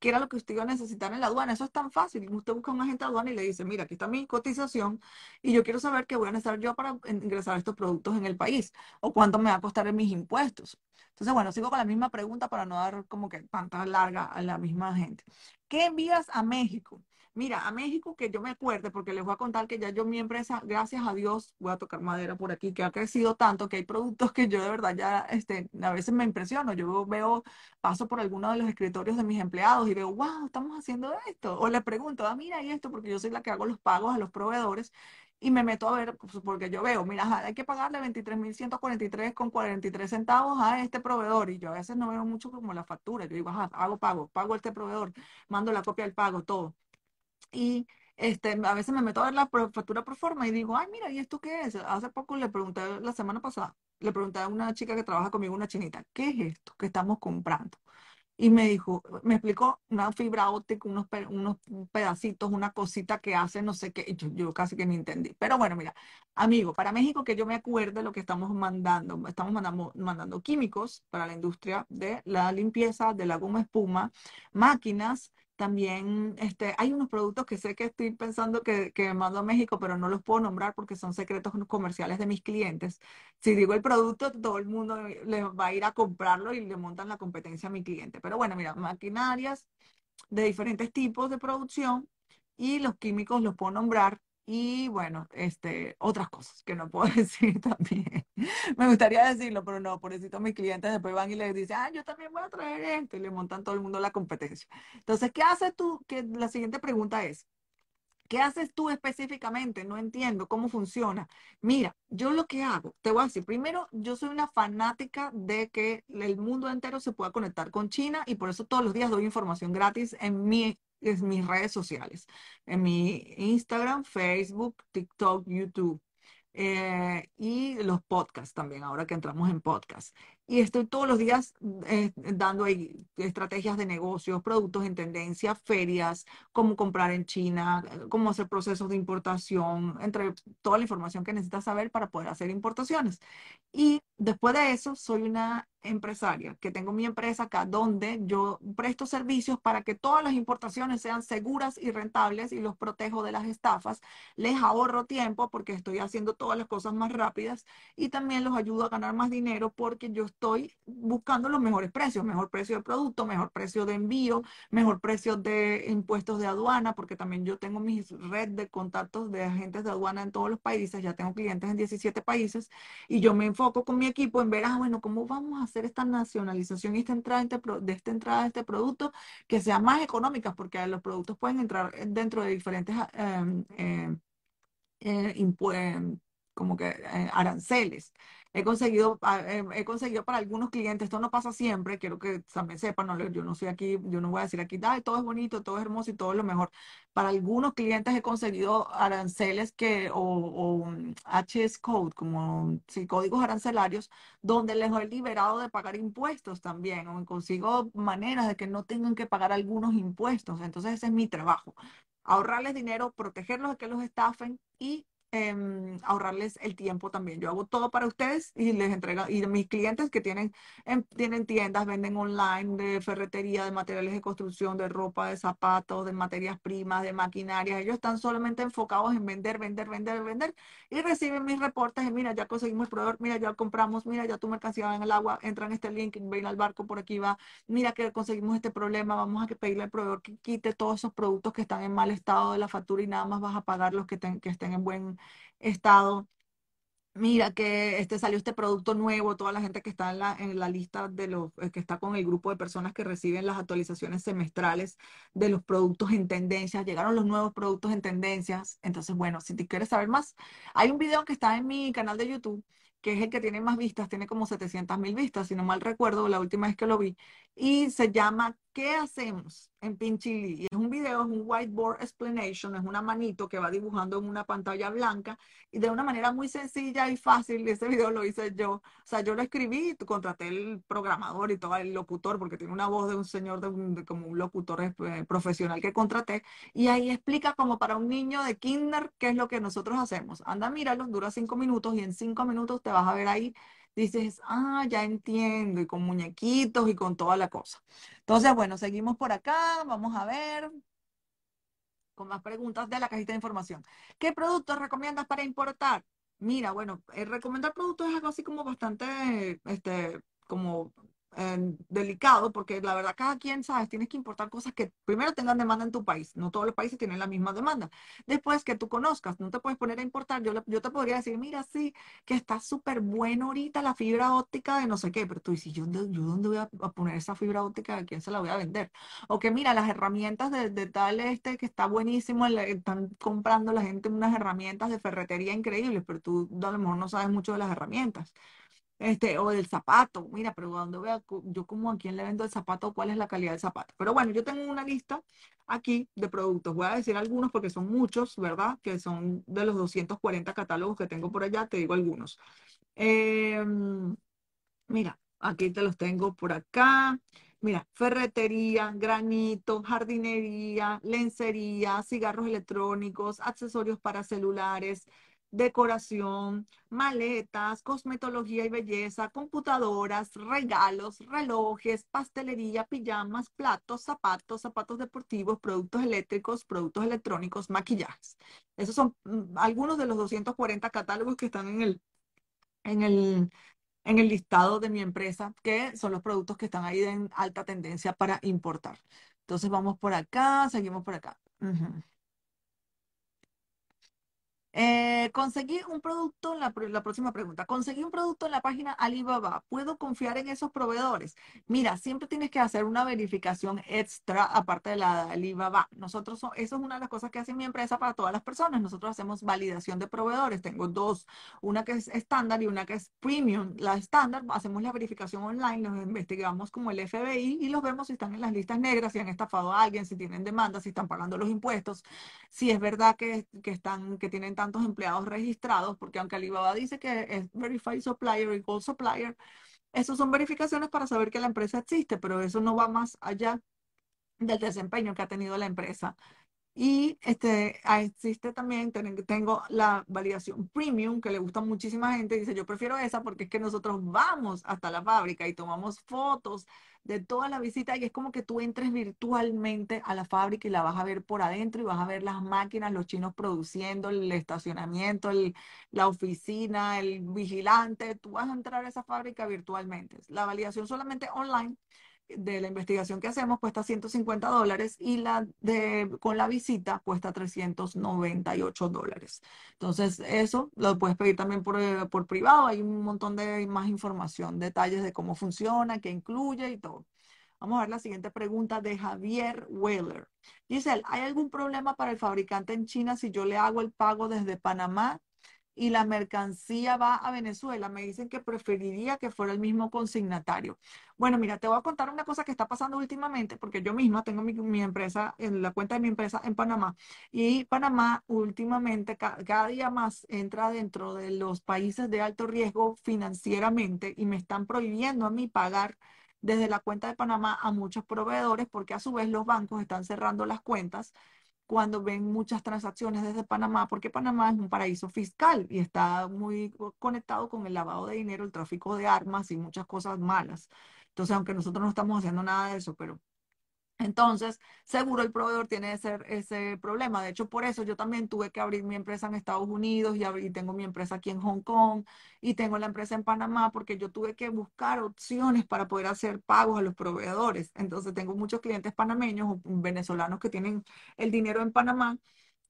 ¿Qué era lo que usted iba a necesitar en la aduana? Eso es tan fácil. Usted busca a un agente de aduana y le dice, mira, aquí está mi cotización y yo quiero saber qué voy a necesitar yo para ingresar estos productos en el país o cuánto me va a costar en mis impuestos. Entonces, bueno, sigo con la misma pregunta para no dar como que tanta larga a la misma gente. ¿Qué envías a México? Mira, a México que yo me acuerde, porque les voy a contar que ya yo mi empresa, gracias a Dios, voy a tocar madera por aquí, que ha crecido tanto, que hay productos que yo de verdad ya, este, a veces me impresiono. Yo veo, paso por alguno de los escritorios de mis empleados y veo, wow, estamos haciendo esto. O le pregunto, ah, mira, y esto, porque yo soy la que hago los pagos a los proveedores y me meto a ver, pues, porque yo veo, mira, hay que pagarle 23.143 con 43 centavos a este proveedor y yo a veces no veo mucho como la factura. Yo digo, ajá, hago pago, pago a este proveedor, mando la copia del pago, todo. Y este, a veces me meto a ver la factura por forma y digo, ay, mira, ¿y esto qué es? Hace poco le pregunté, la semana pasada, le pregunté a una chica que trabaja conmigo, una chinita, ¿qué es esto que estamos comprando? y me dijo, me explicó una fibra óptica, unos, unos pedacitos, una cosita que hace no sé qué, y yo, casi que ni entendí. Pero bueno, mira, amigo, para México que yo me acuerde lo que estamos mandando, estamos mandando, mandando químicos para la industria de la limpieza, de la goma espuma, máquinas, también este, hay unos productos que sé que estoy pensando que, que mando a México, pero no los puedo nombrar porque son secretos comerciales de mis clientes. Si digo el producto, todo el mundo les va a ir a comprarlo y le montan la competencia a mi cliente. Pero bueno, mira, maquinarias de diferentes tipos de producción y los químicos los puedo nombrar y bueno, este, otras cosas que no puedo decir también. Me gustaría decirlo, pero no, por eso mis clientes después van y les dicen, ah, yo también voy a traer esto y le montan todo el mundo la competencia. Entonces, ¿qué haces tú? Que la siguiente pregunta es, ¿Qué haces tú específicamente? No entiendo cómo funciona. Mira, yo lo que hago, te voy a decir, primero, yo soy una fanática de que el mundo entero se pueda conectar con China y por eso todos los días doy información gratis en mi en mis redes sociales, en mi Instagram, Facebook, TikTok, YouTube. Eh, y los podcasts también, ahora que entramos en podcast. Y estoy todos los días eh, dando ahí estrategias de negocios, productos en tendencia, ferias, cómo comprar en China, cómo hacer procesos de importación, entre toda la información que necesitas saber para poder hacer importaciones. Y después de eso, soy una empresaria, que tengo mi empresa acá donde yo presto servicios para que todas las importaciones sean seguras y rentables y los protejo de las estafas. Les ahorro tiempo porque estoy haciendo todas las cosas más rápidas y también los ayudo a ganar más dinero porque yo estoy buscando los mejores precios, mejor precio de producto, mejor precio de envío, mejor precio de impuestos de aduana, porque también yo tengo mi red de contactos de agentes de aduana en todos los países, ya tengo clientes en 17 países y yo me enfoco con mi equipo en ver, ah, bueno, ¿cómo vamos a hacer esta nacionalización y esta entrada de esta entrada de este producto que sea más económica, porque los productos pueden entrar dentro de diferentes eh, eh, eh, como que aranceles. He conseguido, ah, he conseguido para algunos clientes, esto no pasa siempre, quiero que también sepan, no, yo no soy aquí, yo no voy a decir aquí, todo es bonito, todo es hermoso y todo es lo mejor. Para algunos clientes he conseguido aranceles que, o, o HS Code, como sí, códigos arancelarios, donde les he liberado de pagar impuestos también, o consigo maneras de que no tengan que pagar algunos impuestos. Entonces ese es mi trabajo ahorrarles dinero, protegerlos de que los estafen y Em, ahorrarles el tiempo también. Yo hago todo para ustedes y les entrego, y mis clientes que tienen, em, tienen tiendas, venden online de ferretería, de materiales de construcción, de ropa, de zapatos, de materias primas, de maquinaria, ellos están solamente enfocados en vender, vender, vender, vender y reciben mis reportes y mira, ya conseguimos el proveedor, mira, ya compramos, mira, ya tu mercancía va en el agua, entra en este link, ven al barco, por aquí va, mira que conseguimos este problema, vamos a pedirle al proveedor que quite todos esos productos que están en mal estado de la factura y nada más vas a pagar los que, que estén en buen estado, mira que este salió este producto nuevo, toda la gente que está en la, en la lista de los, eh, que está con el grupo de personas que reciben las actualizaciones semestrales de los productos en tendencias, llegaron los nuevos productos en tendencias. Entonces, bueno, si te quieres saber más, hay un video que está en mi canal de YouTube que es el que tiene más vistas, tiene como 700 mil vistas, si no mal recuerdo, la última vez que lo vi, y se llama ¿Qué hacemos en Pinchili? Es un video, es un whiteboard explanation, es una manito que va dibujando en una pantalla blanca y de una manera muy sencilla y fácil. Ese video lo hice yo. O sea, yo lo escribí, contraté el programador y todo el locutor, porque tiene una voz de un señor, de, como un locutor eh, profesional que contraté. Y ahí explica como para un niño de kinder qué es lo que nosotros hacemos. Anda, míralo, dura cinco minutos y en cinco minutos te vas a ver ahí dices, ah, ya entiendo, y con muñequitos y con toda la cosa. Entonces, bueno, seguimos por acá, vamos a ver con más preguntas de la cajita de información. ¿Qué productos recomiendas para importar? Mira, bueno, el recomendar productos es algo así como bastante, este, como delicado, porque la verdad cada quien, sabes, tienes que importar cosas que primero tengan demanda en tu país. No todos los países tienen la misma demanda. Después que tú conozcas, no te puedes poner a importar. Yo, yo te podría decir, mira, sí, que está súper bueno ahorita la fibra óptica de no sé qué, pero tú dices, ¿yo, yo dónde voy a, poner esa fibra óptica? ¿A quién se la voy a vender? O que mira, las herramientas de, tal este que está buenísimo, están comprando la gente unas herramientas de ferretería increíbles, pero tú a lo mejor no sabes mucho de las herramientas. Este, o del zapato, mira, pero cuando vea yo como a quién le vendo el zapato, cuál es la calidad del zapato. Pero bueno, yo tengo una lista aquí de productos. Voy a decir algunos porque son muchos, ¿verdad? Que son de los 240 catálogos que tengo por allá, te digo algunos. Em, mira, aquí te los tengo por acá. Mira, ferretería, granito, jardinería, lencería, cigarros electrónicos, accesorios para celulares, decoración, maletas, cosmetología y belleza, computadoras, regalos, relojes, pastelería, pijamas, platos, zapatos, zapatos deportivos, productos eléctricos, productos electrónicos, maquillajes. Esos son mm, algunos de los 240 catálogos que están en el, en el, en el listado de mi empresa, que son los productos que están ahí en alta tendencia para importar. Entonces vamos por acá, seguimos por acá. Eh, conseguí un producto, la, la, próxima pregunta, conseguí un producto en la página Alibaba, ¿puedo confiar en esos proveedores? Mira, siempre tienes que hacer una verificación extra aparte de la de Alibaba. Nosotros, eso es una de las cosas que hace mi empresa para todas las personas. Nosotros hacemos validación de proveedores. Tengo dos, una que es estándar y una que es premium. La estándar, hacemos la verificación online, los investigamos como el FBI y los vemos si están en las listas negras, si han estafado a alguien, si tienen demandas, si están pagando los impuestos, si es verdad que, que están, que tienen tanto empleados registrados, porque aunque Alibaba dice que es Verified Supplier y Gold Supplier, esos son verificaciones para saber que la empresa existe, pero eso no va más allá del desempeño que ha tenido la empresa. Y este, existe también, tengo la validación premium que le gusta a muchísima gente. Dice, yo prefiero esa porque es que nosotros vamos hasta la fábrica y tomamos fotos de toda la visita y es como que tú entres virtualmente a la fábrica y la vas a ver por adentro y vas a ver las máquinas, los chinos produciendo, el estacionamiento, la oficina, el vigilante. Tú vas a entrar a esa fábrica virtualmente. La validación solamente online de la investigación que hacemos cuesta 150 dólares y la de con la visita cuesta 398 dólares. Entonces, eso lo puedes pedir también por, eh, por privado. Hay un montón de más información, detalles de cómo funciona, qué incluye y todo. Vamos a ver la siguiente pregunta de Javier Weller. Dice, ¿hay algún problema para el fabricante en China si yo le hago el pago desde Panamá y la mercancía va a Venezuela. Me dicen que preferiría que fuera el mismo consignatario. Bueno, mira, te voy a contar una cosa que está pasando últimamente, porque yo misma tengo mi, empresa, en la cuenta de mi empresa en Panamá, y Panamá últimamente cada día más entra dentro de los países de alto riesgo financieramente y me están prohibiendo a mí pagar desde la cuenta de Panamá a muchos proveedores porque a su vez los bancos están cerrando las cuentas cuando ven muchas transacciones desde Panamá, porque Panamá es un paraíso fiscal y está muy conectado con el lavado de dinero, el tráfico de armas y muchas cosas malas. Entonces, aunque nosotros no estamos haciendo nada de eso, pero entonces, seguro el proveedor tiene ese, ese problema. De hecho, por eso yo también tuve que abrir mi empresa en Estados Unidos y, y tengo mi empresa aquí en Hong Kong y tengo la empresa en Panamá porque yo tuve que buscar opciones para poder hacer pagos a los proveedores. Entonces, tengo muchos clientes panameños o venezolanos que tienen el dinero en Panamá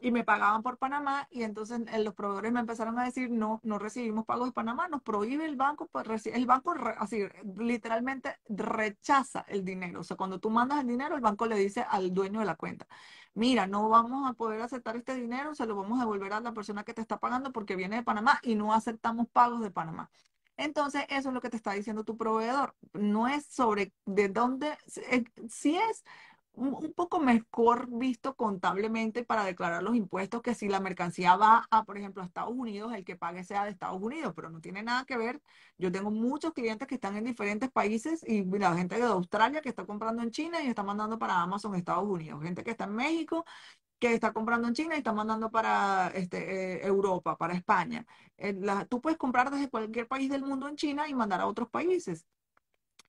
y me pagaban por Panamá y entonces eh, los proveedores me empezaron a decir no, no recibimos pagos de Panamá, nos prohíbe el banco, pues, el banco así literalmente rechaza el dinero, o sea, cuando tú mandas el dinero, el banco le dice al dueño de la cuenta, mira, no vamos a poder aceptar este dinero, se lo vamos a devolver a la persona que te está pagando porque viene de Panamá y no aceptamos pagos de Panamá. Entonces, eso es lo que te está diciendo tu proveedor. No es sobre de dónde, eh, si es un poco mejor visto contablemente para declarar los impuestos que si la mercancía va a, por ejemplo, a Estados Unidos, el que pague sea de Estados Unidos, pero no tiene nada que ver. Yo tengo muchos clientes que están en diferentes países y la gente de Australia que está comprando en China y está mandando para Amazon Estados Unidos, gente que está en México que está comprando en China y está mandando para este, eh, Europa, para España. Eh, tú puedes comprar desde cualquier país del mundo en China y mandar a otros países.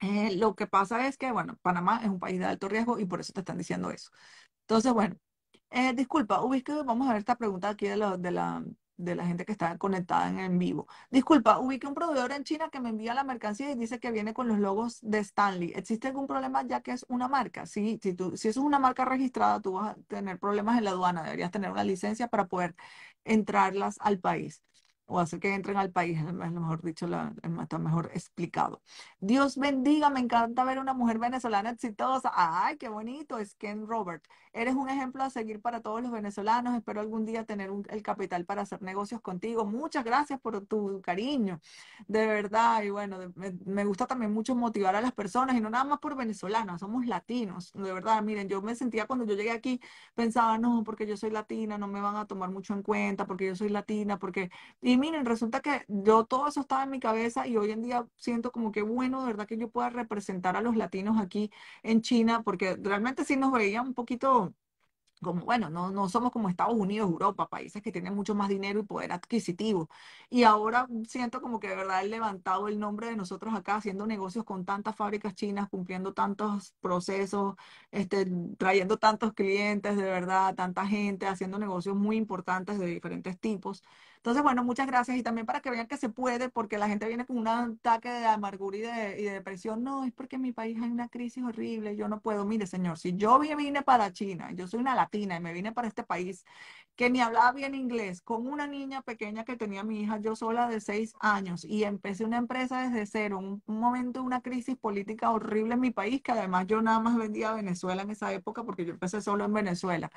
Eh, lo que pasa es que, bueno, Panamá es un país de alto riesgo y por eso te están diciendo eso. Entonces, bueno, eh, disculpa, ubique, vamos a ver esta pregunta aquí de, la, de la gente que está conectada en, en vivo. Disculpa, ubique un proveedor en China que me envía la mercancía y dice que viene con los logos de Stanley. ¿Existe algún problema ya que es una marca? Sí, si, tú, si eso es una marca registrada, tú vas a tener problemas en la aduana. Deberías tener una licencia para poder entrarlas al país. O hacer que entren al país, es lo mejor dicho, está mejor explicado. Dios bendiga, me encanta ver una mujer venezolana exitosa. Ay, qué bonito, es Ken Robert. Eres un ejemplo a seguir para todos los venezolanos. Espero algún día tener el capital para hacer negocios contigo. Muchas gracias por tu cariño, de verdad. Y bueno, me, me, gusta también mucho motivar a las personas y no nada más por venezolanas, somos latinos, de verdad. Miren, yo me sentía cuando yo llegué aquí, pensaba, no, porque yo soy latina, no me van a tomar mucho en cuenta, porque yo soy latina, porque... Y miren, resulta que yo todo eso estaba en mi cabeza y hoy en día siento como que bueno, de verdad que yo pueda representar a los latinos aquí en China, porque realmente sí nos veían un poquito como, bueno, no, no somos como Estados Unidos, Europa, países que tienen mucho más dinero y poder adquisitivo. Y ahora siento como que de verdad he levantado el nombre de nosotros acá, haciendo negocios con tantas fábricas chinas, cumpliendo tantos procesos, este, trayendo tantos clientes, de verdad, tanta gente, haciendo negocios muy importantes de diferentes tipos. Entonces, bueno, muchas gracias y también para que vean que se puede, porque la gente viene con un ataque de amargura y de, depresión. No, es porque en mi país hay una crisis horrible, yo no puedo. Mire, señor, si yo vine para China, yo soy una latina y me vine para este país que ni hablaba bien inglés, con una niña pequeña que tenía mi hija, yo sola de seis años, y empecé una empresa desde cero, un, un momento, una crisis política horrible en mi país, que además yo nada más vendía a Venezuela en esa época, porque yo empecé solo en Venezuela.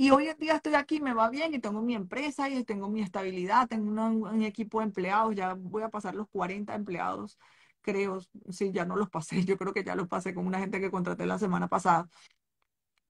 Y hoy en día estoy aquí, me va bien y tengo mi empresa y tengo mi estabilidad, tengo un, equipo de empleados, ya voy a pasar los 40 empleados, creo, sí, ya no los pasé, yo creo que ya los pasé con una gente que contraté la semana pasada.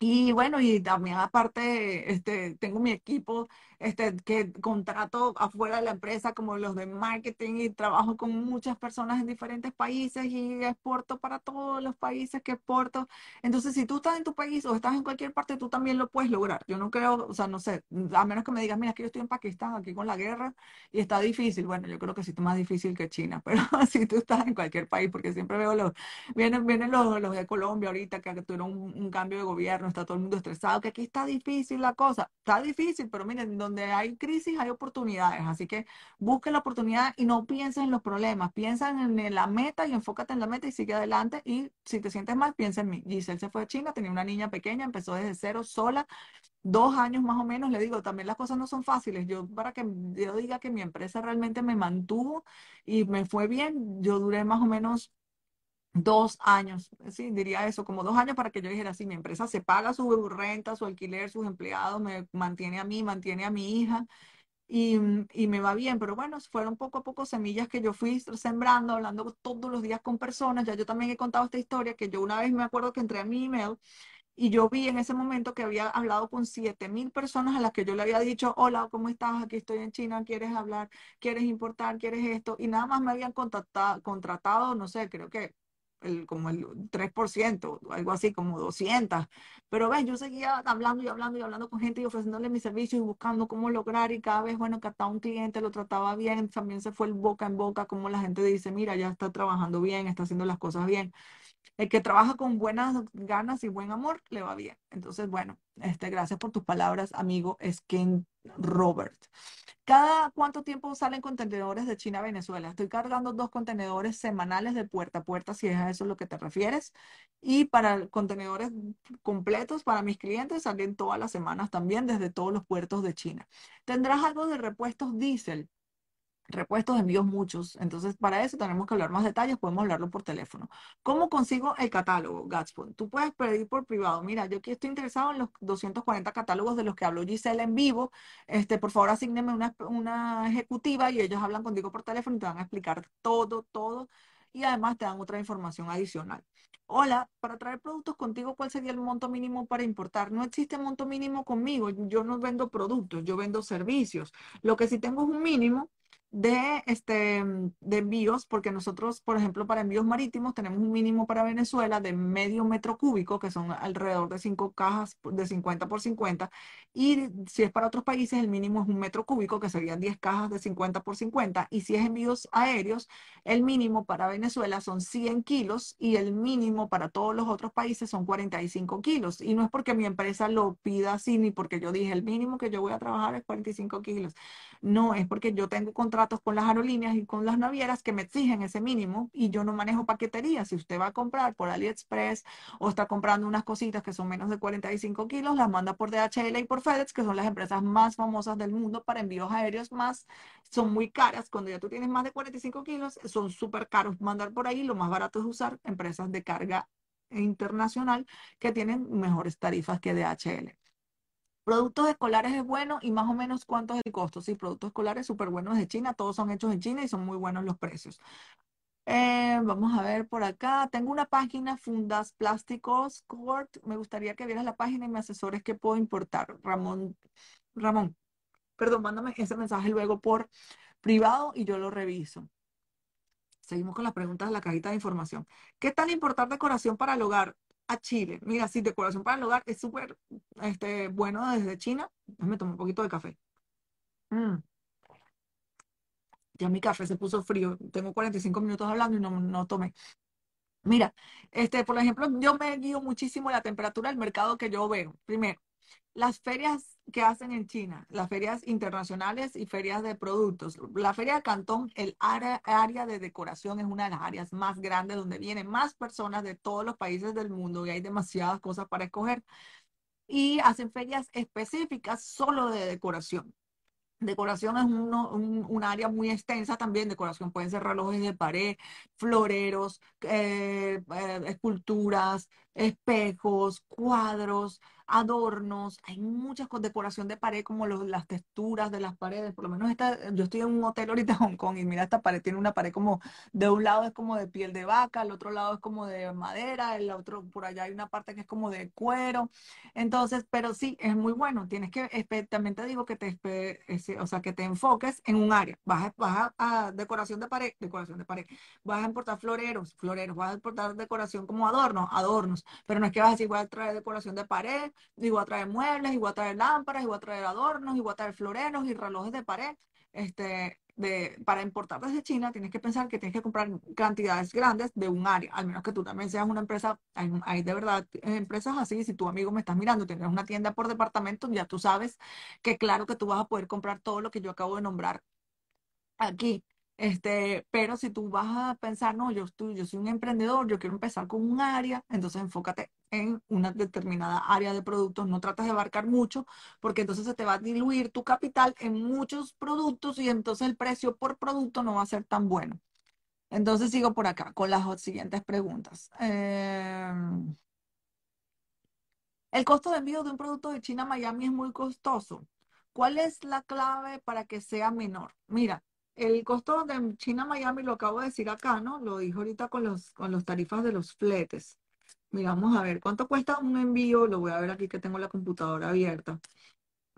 Y bueno, y también aparte, este, tengo mi equipo este, que contrato afuera de la empresa, como los de marketing, y trabajo con muchas personas en diferentes países y exporto para todos los países que exporto. Entonces, si tú estás en tu país o estás en cualquier parte, tú también lo puedes lograr. Yo no creo, o sea, no sé, a menos que me digas, mira, que yo estoy en Pakistán, aquí con la guerra, y está difícil. Bueno, yo creo que sí es más difícil que China, pero si tú estás en cualquier país, porque siempre veo los, vienen, vienen los, los de Colombia ahorita que tuvieron un, un cambio de gobierno, está todo el mundo estresado, que aquí está difícil la cosa. Está difícil, pero miren, donde hay crisis hay oportunidades. Así que busque la oportunidad y no pienses en los problemas. Piensa en la meta y enfócate en la meta y sigue adelante. Y si te sientes mal, piensa en mí. Giselle se fue a China, tenía una niña pequeña, empezó desde cero sola. Dos años más o menos, le digo, también las cosas no son fáciles. Yo, para que yo diga que mi empresa realmente me mantuvo y me fue bien, yo duré más o menos dos años, sí, diría eso, como dos años para que yo dijera, sí, mi empresa se paga su renta, su alquiler, sus empleados, me mantiene a mí, mantiene a mi hija y, y, me va bien, pero bueno, fueron poco a poco semillas que yo fui sembrando, hablando todos los días con personas, ya yo también he contado esta historia, que yo una vez me acuerdo que entré a mi email y yo vi en ese momento que había hablado con siete mil personas a las que yo le había dicho, hola, ¿cómo estás? Aquí estoy en China, ¿quieres hablar? ¿Quieres importar? ¿Quieres esto? Y nada más me habían contratado, contratado no sé, creo que el, como el 3%, algo así como 200. Pero ves, yo seguía hablando y hablando y hablando con gente y ofreciéndole mis servicios y buscando cómo lograr y cada vez, bueno, captaba un cliente, lo trataba bien, también se fue el boca en boca, como la gente dice, mira, ya está trabajando bien, está haciendo las cosas bien. El que trabaja con buenas ganas y buen amor, le va bien. Entonces, bueno, este, gracias por tus palabras, amigo Skin Robert. ¿Cada cuánto tiempo salen contenedores de China a Venezuela? Estoy cargando dos contenedores semanales de puerta a puerta, si es a eso lo que te refieres. Y para contenedores completos para mis clientes salen todas las semanas también desde todos los puertos de China. ¿Tendrás algo de repuestos diésel? Repuestos, envíos muchos. Entonces, para eso tenemos que hablar más detalles, podemos hablarlo por teléfono. ¿Cómo consigo el catálogo, Gatspo? Tú puedes pedir por privado. Mira, yo aquí estoy interesado en los 240 catálogos de los que habló Giselle en vivo. Este, por favor, asigneme una, una ejecutiva y ellos hablan contigo por teléfono y te van a explicar todo, todo. Y además te dan otra información adicional. Hola, para traer productos contigo, ¿cuál sería el monto mínimo para importar? No existe monto mínimo conmigo. Yo no vendo productos, yo vendo servicios. Lo que sí tengo es un mínimo de, este, de envíos, porque nosotros, por ejemplo, para envíos marítimos tenemos un mínimo para Venezuela de medio metro cúbico, que son alrededor de cinco cajas de 50 por 50, y si es para otros países, el mínimo es un metro cúbico, que serían 10 cajas de 50 por 50, y si es envíos aéreos, el mínimo para Venezuela son 100 kilos y el mínimo para todos los otros países son 45 kilos. Y no es porque mi empresa lo pida así, ni porque yo dije el mínimo que yo voy a trabajar es 45 kilos. No, es porque yo tengo contra contratos con las aerolíneas y con las navieras que me exigen ese mínimo y yo no manejo paquetería. Si usted va a comprar por AliExpress o está comprando unas cositas que son menos de 45 kilos, las manda por DHL y por FedEx, que son las empresas más famosas del mundo para envíos aéreos más, son muy caras. Cuando ya tú tienes más de 45 kilos, son súper caros mandar por ahí. Lo más barato es usar empresas de carga internacional que tienen mejores tarifas que DHL. Productos escolares es bueno y más o menos cuánto es el costo. Sí, productos escolares súper buenos de China, todos son hechos en China y son muy buenos los precios. Eh, vamos a ver por acá. Tengo una página, Fundas Plásticos Court. Me gustaría que vieras la página y me asesores qué puedo importar. Ramón, Ramón, perdón, mándame ese mensaje luego por privado y yo lo reviso. Seguimos con las preguntas de la cajita de información. ¿Qué tal importar decoración para el hogar? A Chile. Mira, sí, decoración para el hogar es súper este, bueno desde China. Me tomo un poquito de café. Mm. Ya mi café se puso frío. Tengo 45 minutos hablando y no, no tomé. Mira, este, por ejemplo, yo me guío muchísimo la temperatura del mercado que yo veo. Primero, las ferias que hacen en China, las ferias internacionales y ferias de productos. La feria de Cantón, el área, área de decoración es una de las áreas más grandes donde vienen más personas de todos los países del mundo y hay demasiadas cosas para escoger. Y hacen ferias específicas solo de decoración. Decoración es un, área muy extensa también. Decoración pueden ser relojes de pared, floreros, eh, eh, esculturas, espejos, cuadros, adornos, hay muchas decoración de pared, como las texturas de las paredes, por lo menos esta, yo estoy en un hotel ahorita en Hong Kong y mira, esta pared tiene una pared como, de un lado es como de piel de vaca, el otro lado es como de madera, el otro, por allá hay una parte que es como de cuero, entonces, pero sí, es muy bueno, tienes que, también te digo que te, o sea, que te enfoques en un área, vas, a, a decoración de pared, decoración de pared, vas a importar floreros, floreros, vas a importar decoración como adornos, adornos, pero no es que vas a decir, voy a traer decoración de pared, y voy a traer muebles, y voy a traer lámparas, y a traer adornos, y a traer floreros y relojes de pared. Este, de, para importar desde China, tienes que pensar que tienes que comprar cantidades grandes de un área, al menos que tú también seas una empresa, hay, de verdad empresas así, si tu amigo me estás mirando, tienes una tienda por departamento, ya tú sabes que claro que tú vas a poder comprar todo lo que yo acabo de nombrar aquí. Este, pero si tú vas a pensar, no, yo, estoy, yo soy un emprendedor, yo quiero empezar con un área, entonces enfócate en una determinada área de productos, no tratas de abarcar mucho, porque entonces se te va a diluir tu capital en muchos productos y entonces el precio por producto no va a ser tan bueno. Entonces sigo por acá con las siguientes preguntas. Em, el costo de envío de un producto de China a Miami es muy costoso. ¿Cuál es la clave para que sea menor? Mira, el costo de China Miami lo acabo de decir acá, ¿no? Lo dijo ahorita con los, con los tarifas de los fletes. Mira, vamos a ver, ¿cuánto cuesta un envío? Lo voy a ver aquí que tengo la computadora abierta.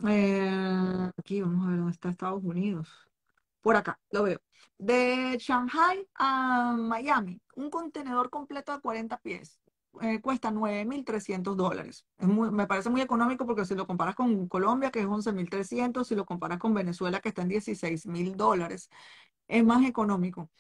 Eh, aquí vamos a ver dónde está Estados Unidos. Por acá, lo veo. De Shanghai a Miami, un contenedor completo de 40 pies. Eh, cuesta 9.300 dólares. me parece muy económico porque si lo comparas con Colombia, que es 11.300, si lo comparas con Venezuela, que está en 16.000 dólares, es más económico.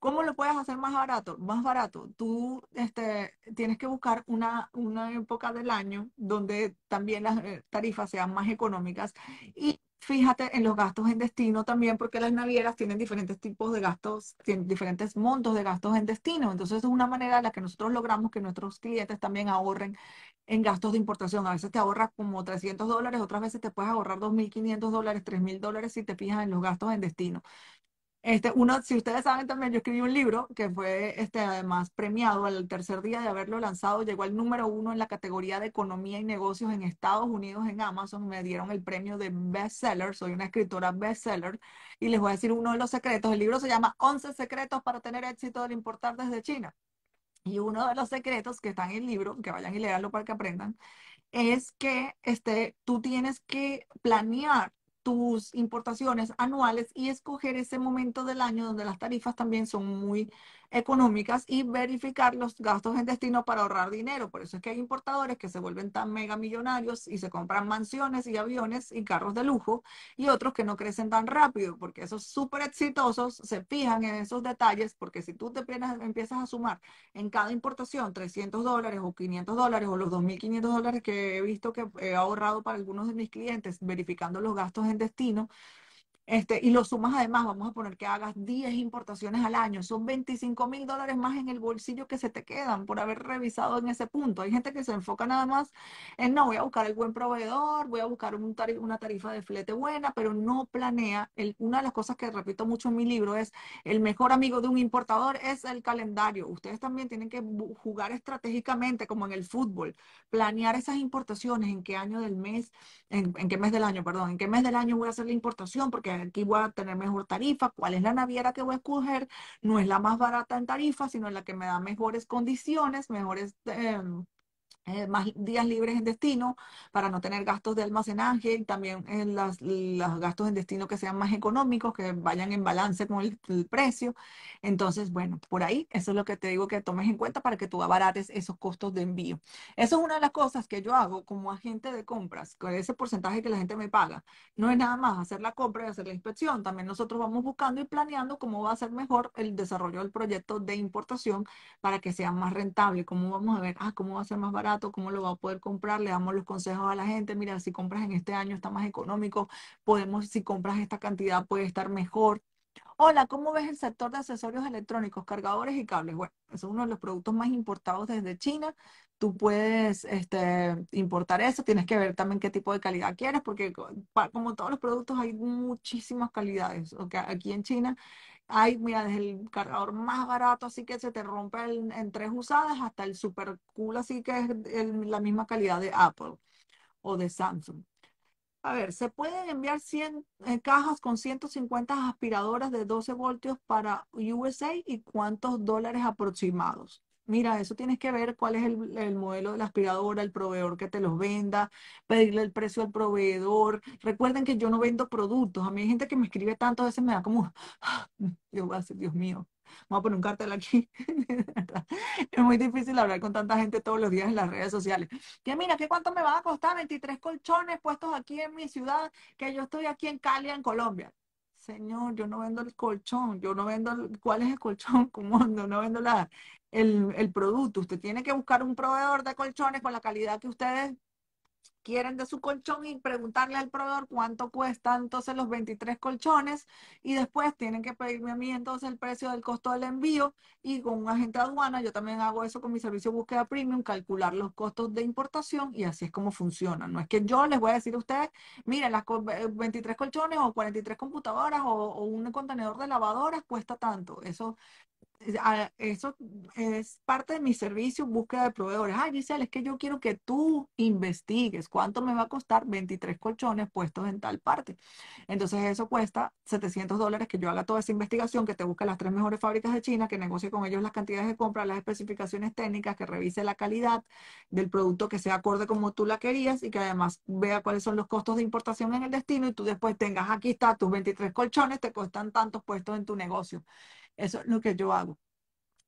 ¿Cómo lo puedes hacer más barato? Más barato. Tú este, tienes que buscar una, una época del año donde también las eh, tarifas sean más económicas y fíjate en los gastos en destino también, porque las navieras tienen diferentes tipos de gastos, tienen diferentes montos de gastos en destino. Entonces, es una manera en la que nosotros logramos que nuestros clientes también ahorren en gastos de importación. A veces te ahorras como 300 dólares, otras veces te puedes ahorrar 2.500 dólares, 3.000 dólares si te fijas en los gastos en destino. Este, uno, si ustedes saben también, yo escribí un libro que fue este, además premiado al tercer día de haberlo lanzado, llegó al número uno en la categoría de economía y negocios en Estados Unidos en Amazon, me dieron el premio de bestseller, soy una escritora bestseller y les voy a decir uno de los secretos, el libro se llama 11 secretos para tener éxito al importar desde China. Y uno de los secretos que están en el libro, que vayan y leanlo para que aprendan, es que este, tú tienes que planear tus importaciones anuales y escoger ese momento del año donde las tarifas también son muy económicas y verificar los gastos en destino para ahorrar dinero. Por eso es que hay importadores que se vuelven tan mega millonarios y se compran mansiones y aviones y carros de lujo y otros que no crecen tan rápido porque esos súper exitosos se fijan en esos detalles porque si tú te empiezas a sumar en cada importación 300 dólares o 500 dólares o los 2.500 dólares que he visto que he ahorrado para algunos de mis clientes verificando los gastos en destino, Este, y lo sumas además, vamos a poner que hagas 10 importaciones al año, son 25 mil dólares más en el bolsillo que se te quedan por haber revisado en ese punto. Hay gente que se enfoca nada más en, no, voy a buscar el buen proveedor, voy a buscar un una tarifa de flete buena, pero no planea. El, una de las cosas que repito mucho en mi libro es, el mejor amigo de un importador es el calendario. Ustedes también tienen que jugar estratégicamente como en el fútbol, planear esas importaciones, en qué año del mes, en, en qué mes del año, perdón, en qué mes del año voy a hacer la importación, porque aquí voy a tener mejor tarifa, cuál es la naviera que voy a escoger, no es la más barata en tarifa, sino la que me da mejores condiciones, mejores... Em, eh, más días libres en destino para no tener gastos de almacenaje y también en eh, las, los gastos en destino que sean más económicos, que vayan en balance con el, precio. Entonces, bueno, por ahí eso es lo que te digo que tomes en cuenta para que tú abarates esos costos de envío. Eso es una de las cosas que yo hago como agente de compras, con ese porcentaje que la gente me paga. No es nada más hacer la compra y hacer la inspección. También nosotros vamos buscando y planeando cómo va a ser mejor el desarrollo del proyecto de importación para que sea más rentable. Cómo vamos a ver, ah, cómo va a ser más barato cómo lo va a poder comprar, le damos los consejos a la gente, mira, si compras en este año está más económico, podemos, si compras esta cantidad puede estar mejor. Hola, ¿cómo ves el sector de accesorios electrónicos, cargadores y cables? Bueno, es uno de los productos más importados desde China. Tú puedes este, importar eso, tienes que ver también qué tipo de calidad quieres, porque como todos los productos hay muchísimas calidades. Okay? Aquí en China hay, mira, desde el cargador más barato, así que se te rompe en tres usadas, hasta el super cool, así que es la misma calidad de Apple o de Samsung. A ver, se pueden enviar 100 eh, cajas con 150 aspiradoras de 12 voltios para USA y cuántos dólares aproximados. Mira, eso tienes que ver cuál es el, modelo de la aspiradora, el proveedor que te los venda, pedirle el precio al proveedor. Recuerden que yo no vendo productos. A mí hay gente que me escribe tanto, a veces me da como, yo voy a decir, Dios mío, vamos a poner un cartel aquí. es muy difícil hablar con tanta gente todos los días en las redes sociales. Que mira, ¿qué cuánto me van a costar 23 colchones puestos aquí en mi ciudad? Que yo estoy aquí en Cali, en Colombia. Señor, yo no vendo el colchón, yo no vendo, ¿cuál es el colchón? ¿Cómo no, no vendo la, el, producto. Usted tiene que buscar un proveedor de colchones con la calidad que ustedes quieren de su colchón y preguntarle al proveedor cuánto cuestan entonces los 23 colchones y después tienen que pedirme a mí entonces el precio del costo del envío y con un agente de aduana, yo también hago eso con mi servicio búsqueda premium, calcular los costos de importación y así es como funciona. No es que yo les voy a decir a ustedes, miren, las 23 colchones o 43 computadoras o, o un contenedor de lavadoras cuesta tanto. Eso eso es parte de mi servicio, búsqueda de proveedores. Ah, Giselle, es que yo quiero que tú investigues cuánto me va a costar 23 colchones puestos en tal parte. Entonces eso cuesta 700 dólares que yo haga toda esa investigación, que te busque las tres mejores fábricas de China, que negocie con ellos las cantidades de compra, las especificaciones técnicas, que revise la calidad del producto que sea acorde como tú la querías y que además vea cuáles son los costos de importación en el destino y tú después tengas aquí está tus 23 colchones, te cuestan tantos puestos en tu negocio. Eso es lo que yo hago.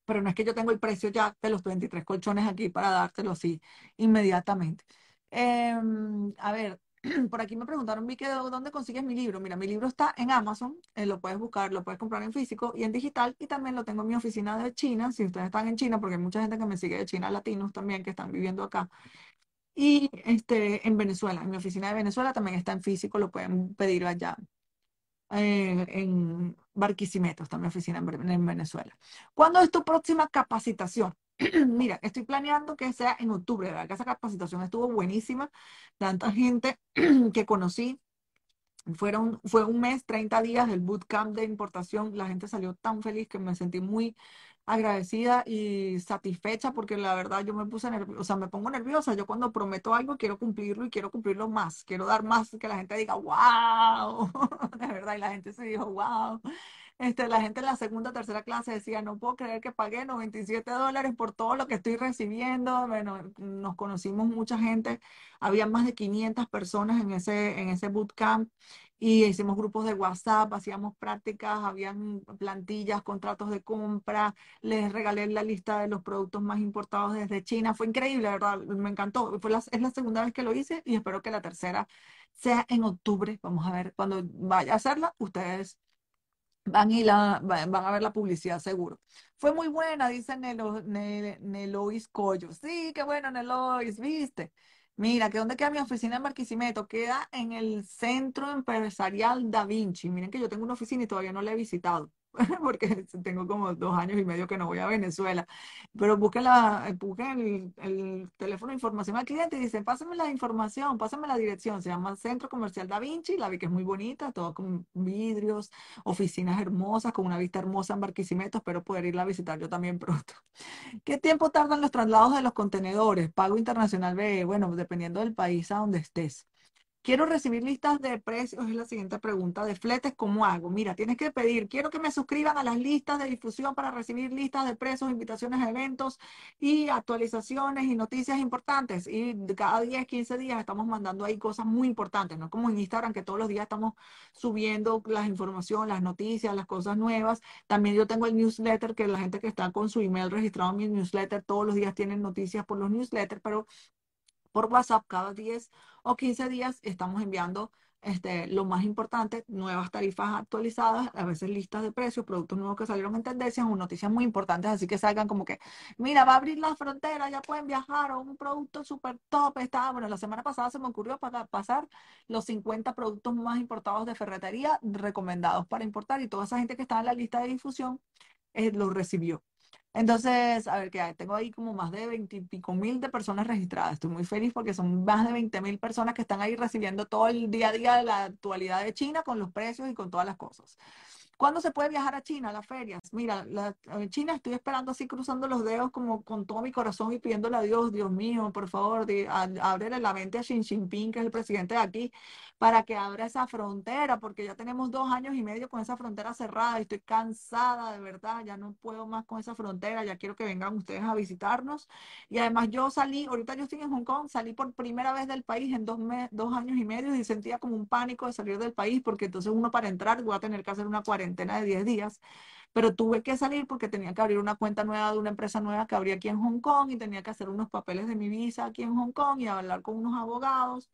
Pero no es que yo tengo el precio ya de los 23 colchones aquí para dártelo así inmediatamente. Em, a ver, por aquí me preguntaron, Vicky, ¿dónde consigues mi libro? Mira, mi libro está en Amazon, eh, lo puedes buscar, lo puedes comprar en físico y en digital, y también lo tengo en mi oficina de China, si ustedes están en China, porque hay mucha gente que me sigue de China, latinos también, que están viviendo acá. Y este, en Venezuela, en mi oficina de Venezuela también está en físico, lo pueden pedir allá en Barquisimeto, está mi oficina en, Venezuela. ¿Cuándo es tu próxima capacitación? Mira, estoy planeando que sea en octubre, ¿verdad? Que esa capacitación estuvo buenísima. Tanta gente que conocí. Fueron, fue un mes, 30 días del bootcamp de importación. La gente salió tan feliz que me sentí muy agradecida y satisfecha porque la verdad yo me puse nerviosa, o sea, me pongo nerviosa. Yo cuando prometo algo quiero cumplirlo y quiero cumplirlo más. Quiero dar más, que la gente diga, wow, de verdad, y la gente se dijo, wow. Este, la gente en la segunda, tercera clase decía, no puedo creer que pagué 97 dólares por todo lo que estoy recibiendo. Bueno, nos conocimos mucha gente, había más de 500 personas en ese, en ese bootcamp y hicimos grupos de WhatsApp, hacíamos prácticas, habían plantillas, contratos de compra, les regalé la lista de los productos más importados desde China. Fue increíble, ¿verdad? Me encantó. Fue es la segunda vez que lo hice y espero que la tercera sea en octubre. Vamos a ver, cuando vaya a hacerla, ustedes van, y la, van a ver la publicidad seguro. Fue muy buena, dice Nelo, Nelois Collo. Sí, qué bueno, Nelois, viste. Mira, ¿que dónde queda mi oficina en Barquisimeto? Queda en el Centro Empresarial Da Vinci. Miren que yo tengo una oficina y todavía no la he visitado, porque tengo como dos años y medio que no voy a Venezuela. Pero busquen, la, eh, busquen el, el teléfono de información al cliente y dicen, pásenme la información, pásenme la dirección. Se llama Centro Comercial Da Vinci, la vi que es muy bonita, todo con vidrios, oficinas hermosas, con una vista hermosa en Barquisimeto. Espero poder irla a visitar yo también pronto. ¿Qué tiempo tardan los traslados de los contenedores? Pago internacional BE, bueno, dependiendo del país a donde estés. Quiero recibir listas de precios, es la siguiente pregunta. De fletes, ¿cómo hago? Mira, tienes que pedir, quiero que me suscriban a las listas de difusión para recibir listas de precios, invitaciones a eventos y actualizaciones y noticias importantes. Y cada 10, 15 días estamos mandando ahí cosas muy importantes, no como en Instagram, que todos los días estamos subiendo las informaciones, las noticias, las cosas nuevas. También yo tengo el newsletter, que la gente que está con su email registrado en mi newsletter, todos los días tienen noticias por los newsletters, pero por WhatsApp cada 10 o 15 días estamos enviando este, lo más importante, nuevas tarifas actualizadas, a veces listas de precios, productos nuevos que salieron en tendencias o noticias muy importantes, así que salgan como que, mira, va a abrir la frontera, ya pueden viajar, o un producto súper top, está, bueno, la semana pasada se me ocurrió para pasar los 50 productos más importados de ferretería recomendados para importar y toda esa gente que estaba en la lista de difusión eh, lo recibió. Entonces, a ver, que tengo ahí como más de 20 y pico mil de personas registradas. Estoy muy feliz porque son más de 20 mil personas que están ahí recibiendo todo el día a día la actualidad de China con los precios y con todas las cosas. ¿Cuándo se puede viajar a China, a las ferias? Mira, en China estoy esperando así cruzando los dedos como con todo mi corazón y pidiéndole a Dios, Dios mío, por favor, de, ábrele la mente a Xi Jinping, que es el presidente de aquí, para que abra esa frontera, porque ya tenemos dos años y medio con esa frontera cerrada y estoy cansada, de verdad, ya no puedo más con esa frontera, ya quiero que vengan ustedes a visitarnos. Y además yo salí, ahorita yo estoy en Hong Kong, salí por primera vez del país en dos, dos años y medio y sentía como un pánico de salir del país, porque entonces uno para entrar voy a tener que hacer una cuarentena de 10 días, pero tuve que salir porque tenía que abrir una cuenta nueva de una empresa nueva que abría aquí en Hong Kong y tenía que hacer unos papeles de mi visa aquí en Hong Kong y hablar con unos abogados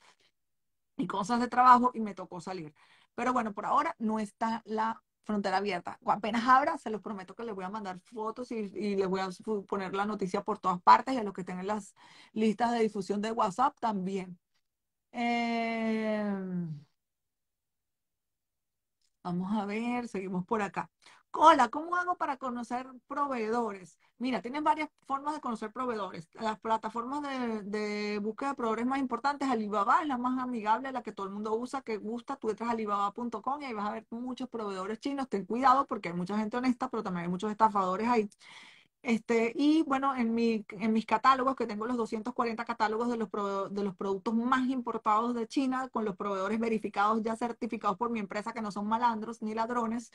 y cosas de trabajo y me tocó salir. Pero bueno, por ahora no está la frontera abierta. Apenas abra, se los prometo que les voy a mandar fotos y, y, les voy a poner la noticia por todas partes y a los que tengan las listas de difusión de WhatsApp también. Eh... Vamos a ver, seguimos por acá. Hola, ¿cómo hago para conocer proveedores? Mira, tienes varias formas de conocer proveedores. Las plataformas de, de, búsqueda de proveedores más importantes, Alibaba es la más amigable, la que todo el mundo usa, que gusta. Tú entras a alibaba.com y ahí vas a ver muchos proveedores chinos. Ten cuidado porque hay mucha gente honesta, pero también hay muchos estafadores ahí. Este, y bueno, en, mi, en mis catálogos, que tengo los 240 catálogos de los, de los productos más importados de China, con los proveedores verificados, ya certificados por mi empresa, que no son malandros ni ladrones,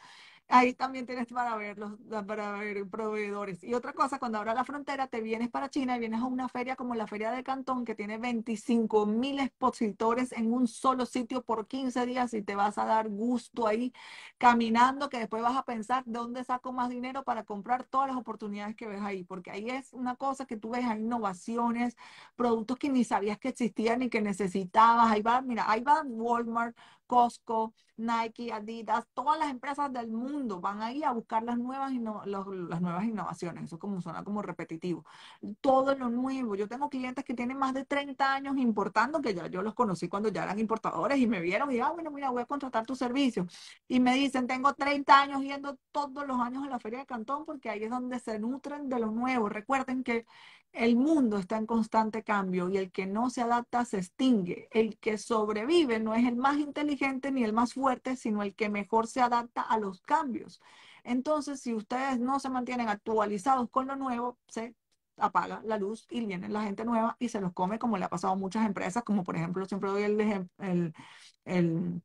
ahí también tienes para ver, los, para ver proveedores. Y otra cosa, cuando abra la frontera, te vienes para China y vienes a una feria como la Feria de Cantón, que tiene 25 mil expositores en un solo sitio por 15 días y te vas a dar gusto ahí caminando, que después vas a pensar dónde saco más dinero para comprar todas las oportunidades que ves ahí, porque ahí es una cosa que tú ves, hay innovaciones, productos que ni sabías que existían ni que necesitabas. Ahí va, mira, ahí va Walmart, Costco, Nike, Adidas, todas las empresas del mundo van a buscar las nuevas, las nuevas innovaciones. Eso como suena como repetitivo. Todo lo nuevo. Yo tengo clientes que tienen más de 30 años importando, que ya yo los conocí cuando ya eran importadores y me vieron y, ah, bueno, mira, voy a contratar tu servicio. Y me dicen, tengo 30 años yendo todos los años a la Feria de Cantón porque ahí es donde se nutren de lo nuevo. Recuerden que el mundo está en constante cambio y el que no se adapta se extingue. El que sobrevive no es el más inteligente ni el más fuerte, sino el que mejor se adapta a los cambios. Entonces, si ustedes no se mantienen actualizados con lo nuevo, se apaga la luz y viene la gente nueva y se los come como le ha pasado a muchas empresas, como por ejemplo, siempre doy el, el, el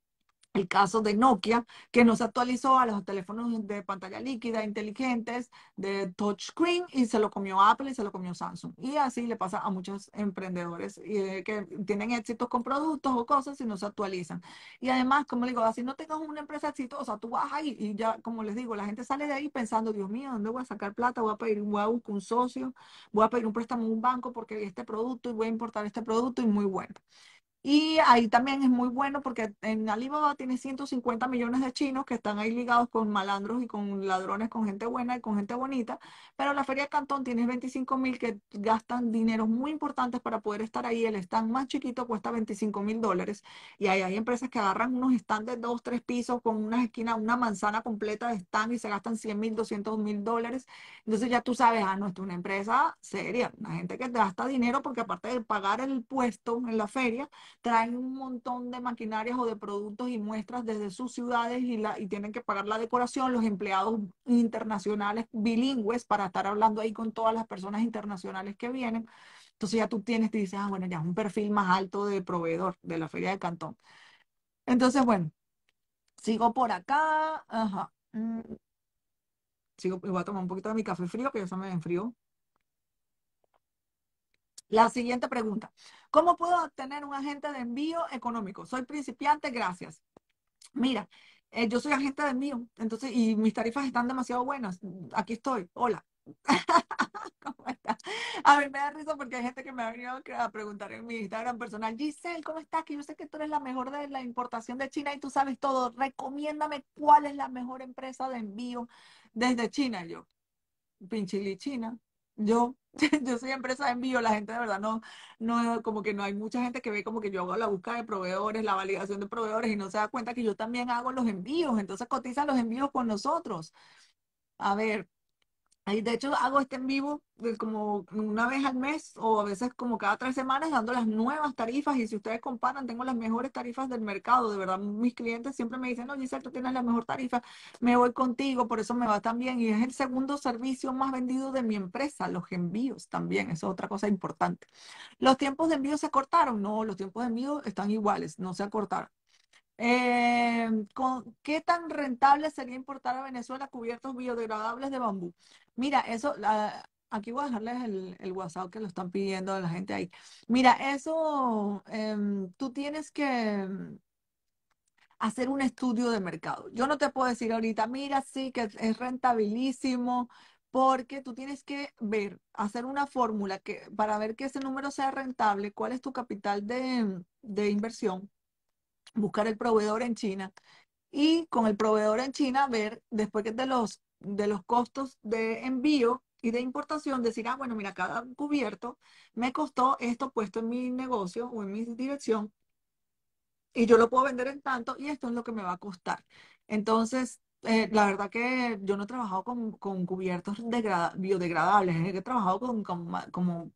el caso de Nokia, que no se actualizó a los teléfonos de pantalla líquida inteligentes, de touchscreen, y se lo comió Apple y se lo comió Samsung. Y así le pasa a muchos emprendedores eh, que tienen éxitos con productos o cosas y no se actualizan. Y además, como digo, así no tengas una empresa exitosa, tú vas ahí y ya, como les digo, la gente sale de ahí pensando, Dios mío, ¿dónde voy a sacar plata? Voy a pedir, voy a buscar un socio, voy a pedir un préstamo en un banco porque este producto y voy a importar este producto y muy bueno. Y ahí también es muy bueno porque en Alibaba tiene 150 millones de chinos que están ahí ligados con malandros y con ladrones, con gente buena y con gente bonita. Pero la Feria de Cantón tiene 25 mil que gastan dinero muy importantes para poder estar ahí. El stand más chiquito cuesta 25 mil dólares. Y ahí hay empresas que agarran unos stands de dos, tres pisos con unas esquinas, una manzana completa de stand y se gastan 100 mil, 200 mil dólares. Entonces ya tú sabes, ah, no, esto es una empresa seria, una gente que gasta dinero porque aparte de pagar el puesto en la feria, traen un montón de maquinarias o de productos y muestras desde sus ciudades y, la, y tienen que pagar la decoración, los empleados internacionales bilingües para estar hablando ahí con todas las personas internacionales que vienen. Entonces ya tú tienes, te dices, ah, bueno, ya es un perfil más alto de proveedor de la Feria de Cantón. Entonces, bueno, sigo por acá. Ajá. Mm. Sigo, voy a tomar un poquito de mi café frío, que ya se me enfrió. La siguiente pregunta. ¿Cómo puedo obtener un agente de envío económico? Soy principiante, gracias. Mira, eh, yo soy agente de envío, entonces, y mis tarifas están demasiado buenas. Aquí estoy. Hola. ¿Cómo estás? A mí me da risa porque hay gente que me ha venido a preguntar en mi Instagram personal, Giselle, ¿cómo estás? Que yo sé que tú eres la mejor de la importación de China y tú sabes todo. Recomiéndame cuál es la mejor empresa de envío desde China. Yo, Pinchili China. Yo, yo soy empresa de envío, la gente de verdad no, no, como que no hay mucha gente que ve como que yo hago la búsqueda de proveedores, la validación de proveedores y no se da cuenta que yo también hago los envíos, entonces cotiza los envíos con nosotros. A ver, de hecho, hago este en vivo como una vez al mes o a veces como cada tres semanas dando las nuevas tarifas y si ustedes comparan, tengo las mejores tarifas del mercado. De verdad, mis clientes siempre me dicen, no, Giselle, tú tienes la mejor tarifa, me voy contigo, por eso me va tan bien. Y es el segundo servicio más vendido de mi empresa, los envíos también, eso es otra cosa importante. ¿Los tiempos de envío se cortaron? No, los tiempos de envío están iguales, no se acortaron. Eh, ¿Qué tan rentable sería importar a Venezuela cubiertos biodegradables de bambú? Mira, eso, aquí voy a dejarles el, WhatsApp que lo están pidiendo la gente ahí. Mira, eso em, tú tienes que em, hacer un estudio de mercado. Yo no te puedo decir ahorita, mira, sí, que es rentabilísimo, porque tú tienes que ver, hacer una fórmula que, para ver que ese número sea rentable, cuál es tu capital de, de inversión buscar el proveedor en China y con el proveedor en China ver después de los, de los costos de envío y de importación, decir, ah, bueno, mira, cada cubierto me costó esto puesto en mi negocio o en mi dirección y yo lo puedo vender en tanto y esto es lo que me va a costar. Entonces, eh, la verdad que yo no he trabajado con, con cubiertos biodegradables, he trabajado con, con, como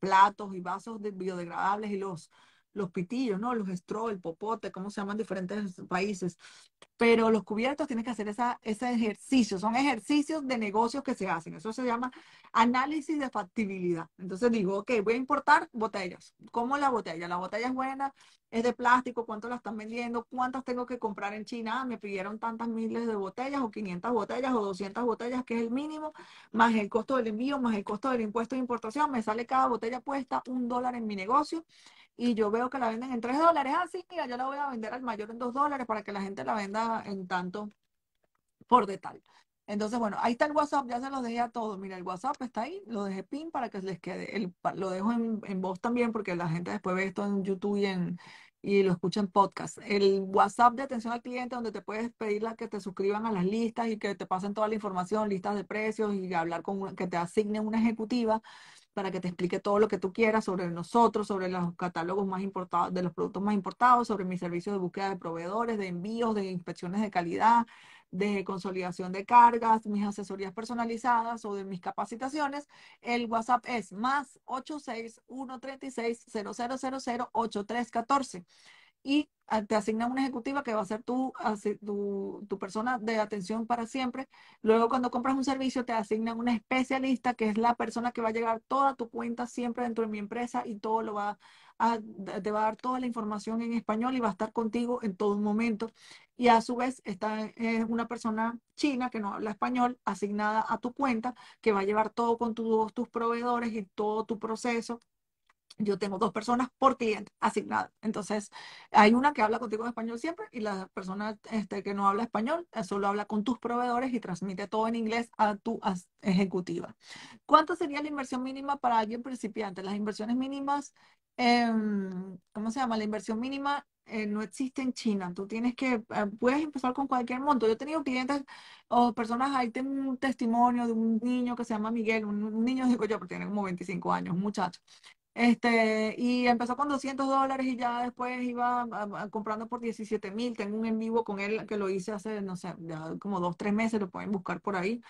platos y vasos de biodegradables y los los pitillos, ¿no? Los straw, el popote, cómo se llaman en diferentes países. Pero los cubiertos tienen que hacer esa, ese ejercicio, son ejercicios de negocios que se hacen. Eso se llama análisis de factibilidad. Entonces digo, ok, voy a importar botellas. ¿Cómo la botella? La botella es buena, es de plástico, ¿cuánto la están vendiendo? ¿Cuántas tengo que comprar en China? Ah, me pidieron tantas miles de botellas o 500 botellas o 200 botellas, que es el mínimo, más el costo del envío, más el costo del impuesto de importación. Me sale cada botella puesta un dólar en mi negocio y yo veo que la venden en 3 dólares, así, ah, mira, yo la voy a vender al mayor en 2 dólares para que la gente la venda en tanto por detalle. Entonces, bueno, ahí está el WhatsApp, ya se los dejé a todos. Mira, el WhatsApp está ahí, lo dejé pin para que les quede. El, lo dejo en, voz también porque la gente después ve esto en YouTube y, lo escucha en podcast. El WhatsApp de atención al cliente donde te puedes pedir que te suscriban a las listas y que te pasen toda la información, listas de precios y hablar con que te asignen una ejecutiva para que te explique todo lo que tú quieras sobre nosotros, sobre los catálogos más importados, de los productos más importados, sobre mis servicios de búsqueda de proveedores, de envíos, de inspecciones de calidad, de consolidación de cargas, mis asesorías personalizadas o de mis capacitaciones. El WhatsApp es más 86136 00008314 y te asignan una ejecutiva que va a ser tu, tu, tu, persona de atención para siempre. Luego cuando compras un servicio te asignan una especialista que es la persona que va a llegar toda tu cuenta siempre dentro de mi empresa y todo lo va a, te va a dar toda la información en español y va a estar contigo en todo momento. Y a su vez está es una persona china que no habla español asignada a tu cuenta que va a llevar todo con todos tus proveedores y todo tu proceso yo tengo dos personas por cliente asignadas. Entonces, hay una que habla contigo en español siempre y la persona este, que no habla español eh, solo habla con tus proveedores y transmite todo en inglés a tu ejecutiva. ¿Cuánto sería la inversión mínima para alguien principiante? Las inversiones mínimas em, ¿cómo se llama? La inversión mínima eh, no existe en China. Tú tienes que, eh, puedes empezar con cualquier monto. Yo he tenido clientes o personas, ahí tengo un testimonio de un niño que se llama Miguel, un, un niño, digo yo, porque tiene como 25 años, un muchacho. Este, y empezó con 200 dólares y ya después iba a- a- comprando por 17 mil. Tengo un en vivo con él que lo hice hace, no sé, ya como dos, tres meses, lo pueden buscar por ahí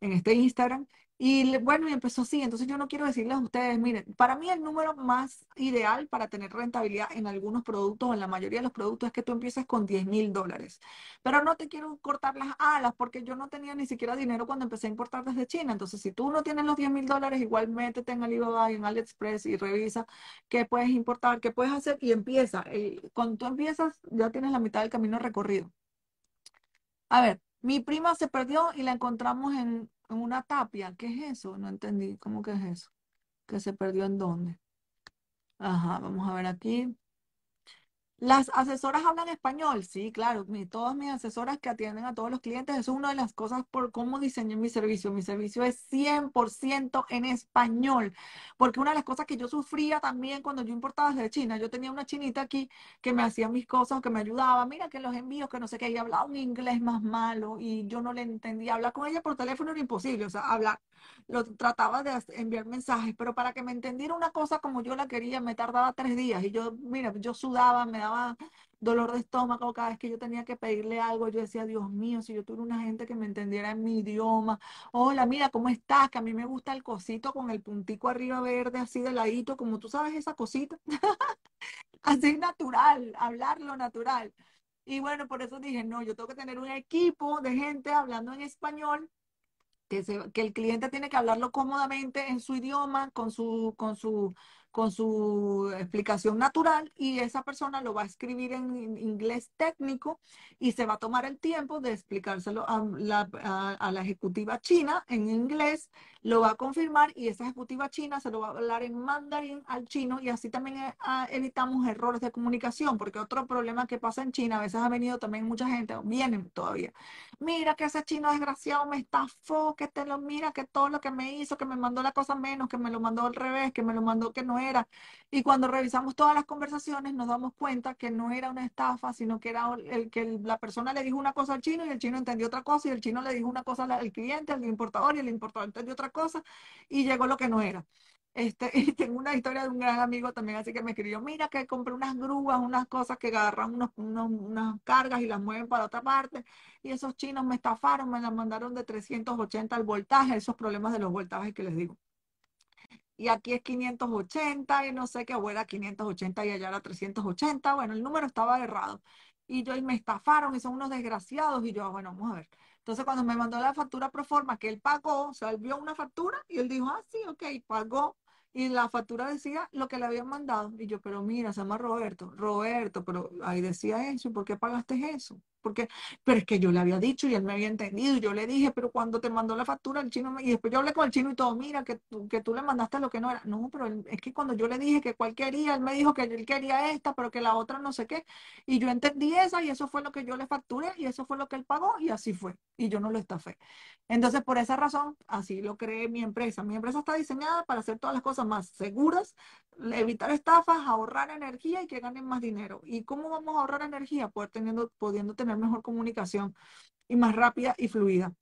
en este Instagram. Y bueno, y empezó así. Entonces yo no quiero decirles a ustedes, miren, para mí el número más ideal para tener rentabilidad en algunos productos en la mayoría de los productos es que tú empieces con 10 mil dólares. Pero no te quiero cortar las alas porque yo no tenía ni siquiera dinero cuando empecé a importar desde China. Entonces, si tú no tienes los 10 mil dólares, igual métete en Alibaba y en AliExpress y revisa qué puedes importar, qué puedes hacer y empieza. Cuando tú empiezas, ya tienes la mitad del camino recorrido. A ver, mi prima se perdió y la encontramos en, en una tapia. ¿Qué es eso? No entendí. ¿Cómo que es eso? ¿Que se perdió en dónde? Ajá, vamos a ver aquí. Las asesoras hablan español, sí, claro, mi- todas mis asesoras que atienden a todos los clientes, eso es una de las cosas por cómo diseñé mi servicio. Mi servicio es 100% en español, porque una de las cosas que yo sufría también cuando yo importaba desde China, yo tenía una chinita aquí que me hacía mis cosas, que me ayudaba, mira que los envíos, que no sé qué, y hablaba un inglés más malo y yo no le entendía. Hablar con ella por teléfono era imposible, o sea, hablar, lo trataba de enviar mensajes, pero para que me entendiera una cosa como yo la quería, me tardaba tres días y yo, mira, yo sudaba, me daba dolor de estómago cada vez que yo tenía que pedirle algo. Yo decía, Dios mío, si yo tuviera una gente que me entendiera en mi idioma. Hola, mira, ¿cómo estás? Que a mí me gusta el cosito con el puntico arriba verde, así de ladito, como tú sabes, esa cosita, así natural, hablarlo natural. Y bueno, por eso dije, no, yo tengo que tener un equipo de gente hablando en español que, se- que el cliente tiene que hablarlo cómodamente en su idioma, con su, con su, con su explicación natural, y esa persona lo va a escribir en in- inglés técnico y se va a tomar el tiempo de explicárselo a la, a, a la ejecutiva china en inglés, lo va a confirmar y esa ejecutiva china se lo va a hablar en mandarín al chino y así también eh, ah, evitamos errores de comunicación, porque otro problema que pasa en China, a veces ha venido también mucha gente, vienen todavía Mira que ese chino desgraciado me estafó, que te lo mira, que todo lo que me hizo, que me mandó la cosa menos, que me lo mandó al revés, que me lo mandó que no era. Y cuando revisamos todas las conversaciones nos damos cuenta que no era una estafa, sino que era el que la persona le dijo una cosa al chino y el chino entendió otra cosa y el chino le dijo una cosa al cliente, al importador y el importador entendió otra cosa y llegó lo que no era. Este, y tengo una historia de un gran amigo también, así que me escribió, mira que compré unas grúas, unas cosas que agarran unos, unos- unas cargas y las mueven para otra parte y esos chinos me estafaron, me la mandaron de 380 al voltaje, esos problemas de los voltajes que les digo. Y aquí es 580 y no sé qué, era 580 y allá era 380. Bueno, el número estaba errado. Y yo, y me estafaron y son unos desgraciados. Y yo, bueno, vamos a ver. Entonces, cuando me mandó la factura pro forma que él pagó, o sea, vio una factura y él dijo, ah, sí, ok, pagó. Y la factura decía lo que le habían mandado. Y yo, pero mira, se llama Roberto. Roberto, pero ahí decía eso. ¿y ¿Por qué pagaste eso? Porque pero es que yo le había dicho y él me había entendido. Y yo le dije, pero cuando te mandó la factura, el chino me... Y después yo hablé con el chino y todo, mira, que tú, que tú le mandaste lo que no era. No, pero es que cuando yo le dije que cuál quería, él me dijo que él quería esta, pero que la otra no sé qué. Y yo entendí esa y eso fue lo que yo le facturé y eso fue lo que él pagó y así fue. Y yo no lo estafé. Entonces, por esa razón, así lo creé mi empresa. Mi empresa está diseñada para hacer todas las cosas más seguras, evitar estafas, ahorrar energía y que ganen más dinero. ¿Y cómo vamos a ahorrar energía? Poder teniendo, pudiendo tener mejor comunicación y más rápida y fluida.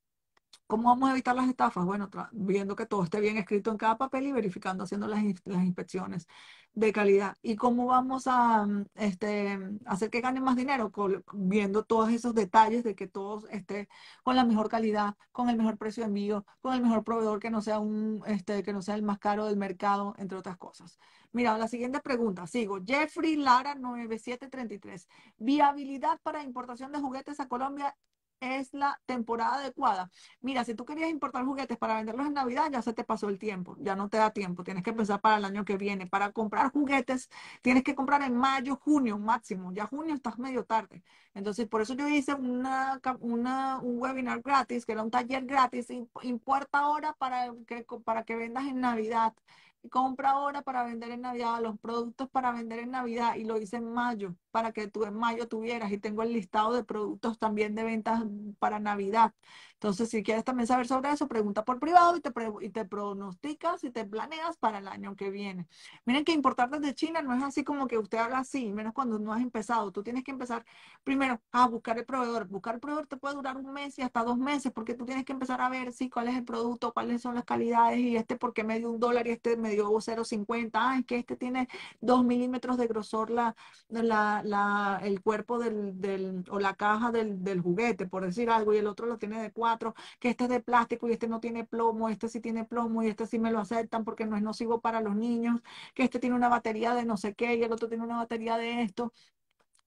¿Cómo vamos a evitar las estafas? Bueno, viendo que todo esté bien escrito en cada papel y verificando, haciendo las, ins- las inspecciones de calidad. ¿Y cómo vamos a mm, este, hacer que ganen más dinero? Viendo todos esos detalles de que todo esté con la mejor calidad, con el mejor precio de envío, con el mejor proveedor que no sea un, este, que no sea el más caro del mercado, entre otras cosas. Mira, la siguiente pregunta, sigo. Jeffrey Lara 9733. Viabilidad para importación de juguetes a Colombia es la temporada adecuada. Mira, si tú querías importar juguetes para venderlos en Navidad, ya se te pasó el tiempo, ya no te da tiempo, tienes que pensar para el año que viene. Para comprar juguetes, tienes que comprar en mayo, junio máximo, ya junio estás medio tarde. Entonces, por eso yo hice una, un webinar gratis, que era un taller gratis, im- importa ahora para que, para que vendas en Navidad. Compra ahora para vender en Navidad, los productos para vender en Navidad y lo hice en mayo, para que tú en mayo tuvieras y tengo el listado de productos también de ventas para Navidad. Entonces, si quieres también saber sobre eso, pregunta por privado y te, y te pronosticas y te planeas para el año que viene. Miren que importar desde China no es así como que usted haga así, menos cuando no has empezado. Tú tienes que empezar primero a buscar el proveedor. Buscar el proveedor te puede durar un mes y hasta dos meses porque tú tienes que empezar a ver sí, cuál es el producto, cuáles son las calidades y este porque me dio un dólar y este me dio 0,50. Ah, es que este tiene dos milímetros de grosor la, la, la, el cuerpo del, del, o la caja del, del juguete, por decir algo, y el otro lo tiene de cuatro que este es de plástico y este no tiene plomo, este sí tiene plomo y este sí me lo aceptan porque no es nocivo para los niños, que este tiene una batería de no sé qué y el otro tiene una batería de esto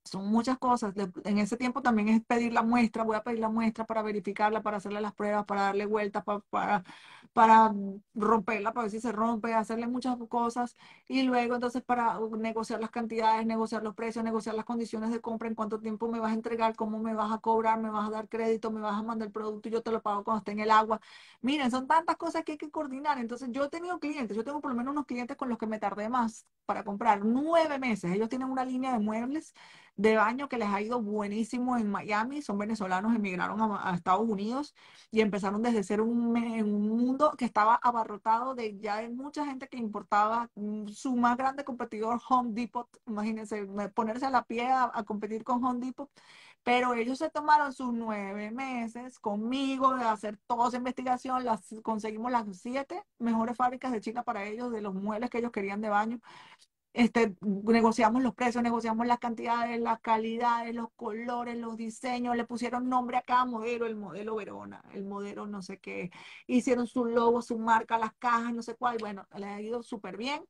son muchas cosas. En ese tiempo también es pedir la muestra, voy a pedir la muestra para verificarla, para hacerle las pruebas, para darle vueltas, para, para, para romperla, para ver si se rompe, hacerle muchas cosas y luego entonces para negociar las cantidades, negociar los precios, negociar las condiciones de compra, en cuánto tiempo me vas a entregar, cómo me vas a cobrar, me vas a dar crédito, me vas a mandar el producto y yo te lo pago cuando esté en el agua. Miren, son tantas cosas que hay que coordinar. Entonces yo he tenido clientes, yo tengo por lo menos unos clientes con los que me tardé más para comprar nueve meses. Ellos tienen una línea de muebles de baño que les ha ido buenísimo en Miami. Son venezolanos, emigraron a, Estados Unidos y empezaron desde ser un, un, mundo que estaba abarrotado de ya de mucha gente que importaba mm, su más grande competidor, Home Depot. Imagínense, ponerse a la pie a, a competir con Home Depot pero ellos se tomaron sus nueve meses conmigo de hacer toda esa investigación, las, conseguimos las siete mejores fábricas de China para ellos, de los muebles que ellos querían de baño, este, negociamos los precios, negociamos las cantidades, las calidades, los colores, los diseños, le pusieron nombre a cada modelo, el modelo Verona, el modelo no sé qué, hicieron su logo, su marca, las cajas, no sé cuál, bueno, les ha ido súper bien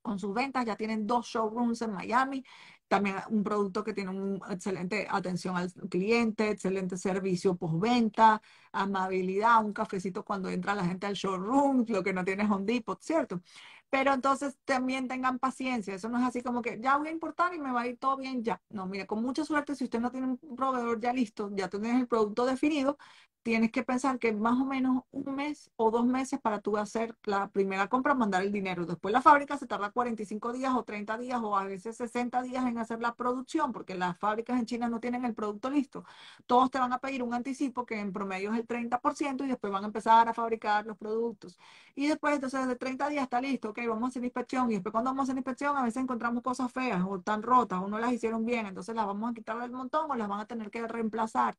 con sus ventas, ya tienen dos showrooms en Miami, también un producto que tiene una excelente atención al cliente, excelente servicio postventa, amabilidad, un cafecito cuando entra la gente al showroom, lo que no tiene Home Depot, ¿cierto? Pero entonces también tengan paciencia, eso no es así como que ya voy a importar y me va a ir todo bien ya. No, mire, con mucha suerte, si usted no tiene un proveedor ya listo, ya tienes el producto definido, tienes que pensar que más o menos un mes o dos meses para tú hacer la primera compra, mandar el dinero. Después la fábrica se tarda 45 días o 30 días o a veces 60 días en hacer la producción, porque las fábricas en China no tienen el producto listo. Todos te van a pedir un anticipo que en promedio es el 30% y después van a empezar a fabricar los productos. Y después, entonces, de 30 días está listo, ok, vamos a hacer inspección. Y después cuando vamos a hacer inspección, a veces encontramos cosas feas o tan rotas o no las hicieron bien, entonces las vamos a quitar del montón o las van a tener que reemplazar.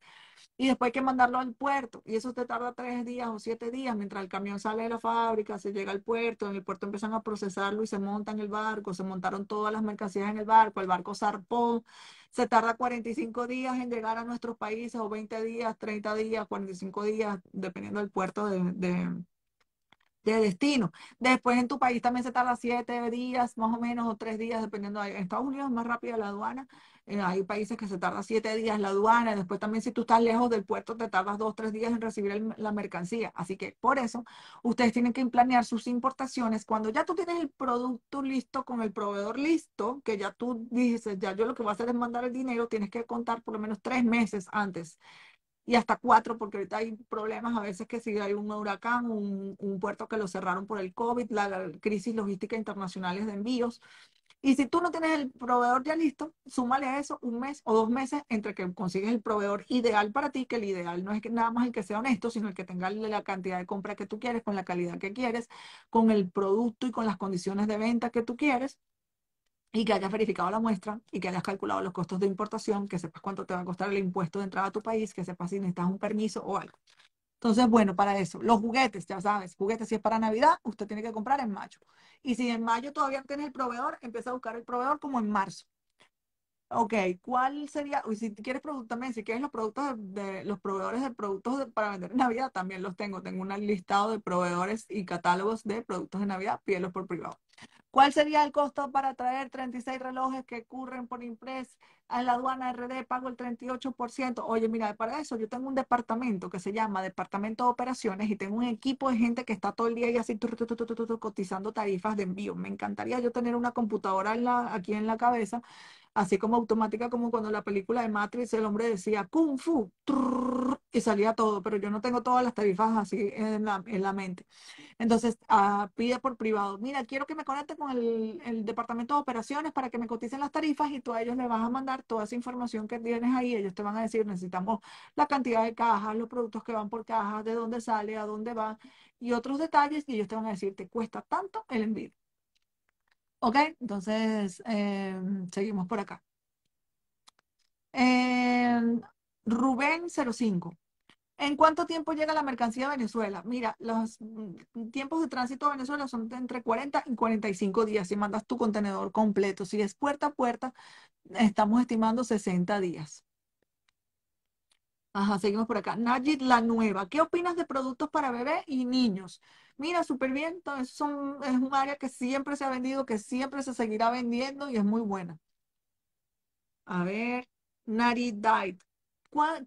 Y después hay que mandarlo al puerto. Y eso te tarda tres días o siete días mientras el camión sale de la fábrica, se llega al puerto, en el puerto empiezan a procesarlo y se monta en el barco, se montaron todas las mercancías en el barco, el barco zarpó, se tarda 45 días en llegar a nuestros países o 20 días, 30 días, 45 días, dependiendo del puerto de, de de destino. Después en tu país también se tarda siete días, más o menos, o tres días, dependiendo. En Estados Unidos es más rápida la aduana. Eh, hay países que se tarda siete días la aduana. Después también si tú estás lejos del puerto, te tardas dos, tres días en recibir la mercancía. Así que por eso ustedes tienen que planear sus importaciones. Cuando ya tú tienes el producto listo con el proveedor listo, que ya tú dices, ya yo lo que voy a hacer es mandar el dinero, tienes que contar por lo menos tres meses antes y hasta cuatro, porque ahorita hay problemas a veces que si hay un huracán, un, un puerto que lo cerraron por el COVID, la, crisis logística internacionales de envíos. Y si tú no tienes el proveedor ya listo, súmale a eso un mes o dos meses entre que consigues el proveedor ideal para ti, que el ideal no es que nada más el que sea honesto, sino el que tenga la cantidad de compra que tú quieres, con la calidad que quieres, con el producto y con las condiciones de venta que tú quieres y que hayas verificado la muestra y que hayas calculado los costos de importación, que sepas cuánto te va a costar el impuesto de entrada a tu país, que sepas si necesitas un permiso o algo. Entonces, bueno, para eso, los juguetes, ya sabes, juguetes si es para Navidad, usted tiene que comprar en mayo. Y si en mayo todavía tienes el proveedor, empieza a buscar el proveedor como en marzo. Ok, ¿cuál sería? Y si quieres productos también, si quieres los productos de, los proveedores de productos para vender en Navidad, también los tengo. Tengo un listado de proveedores y catálogos de productos de Navidad, pídelos por privado. ¿Cuál sería el costo para traer 36 relojes que ocurren por Impress a la aduana RD? Pago el 38%. Oye, mira, para eso yo tengo un departamento que se llama Departamento de Operaciones y tengo un equipo de gente que está todo el día y así cotizando tarifas de envío. Me encantaría yo tener una computadora aquí en la cabeza así como automática, como cuando la película de Matrix el hombre decía Kung Fu y salía todo, pero yo no tengo todas las tarifas así en la, en la mente. Entonces, uh, pide por privado, mira, quiero que me conecte con el, el, departamento de operaciones para que me coticen las tarifas y tú a ellos le vas a mandar toda esa información que tienes ahí. Ellos te van a decir, necesitamos la cantidad de cajas, los productos que van por cajas, de dónde sale, a dónde va y otros detalles y ellos te van a decir, te cuesta tanto el envío. Ok, entonces eh, seguimos por acá. Eh, Rubén 05. ¿En cuánto tiempo llega la mercancía a Venezuela? Mira, los mm, tiempos de tránsito a Venezuela son de entre 40 y 45 días si mandas tu contenedor completo. Si es puerta a puerta, estamos estimando 60 días. Ajá, seguimos por acá. Najid La Nueva. ¿Qué opinas de productos para bebé y niños? Mira, súper bien. Entonces son, es un área que siempre se ha vendido, que siempre se seguirá vendiendo y es muy buena. A ver, Nari Diet.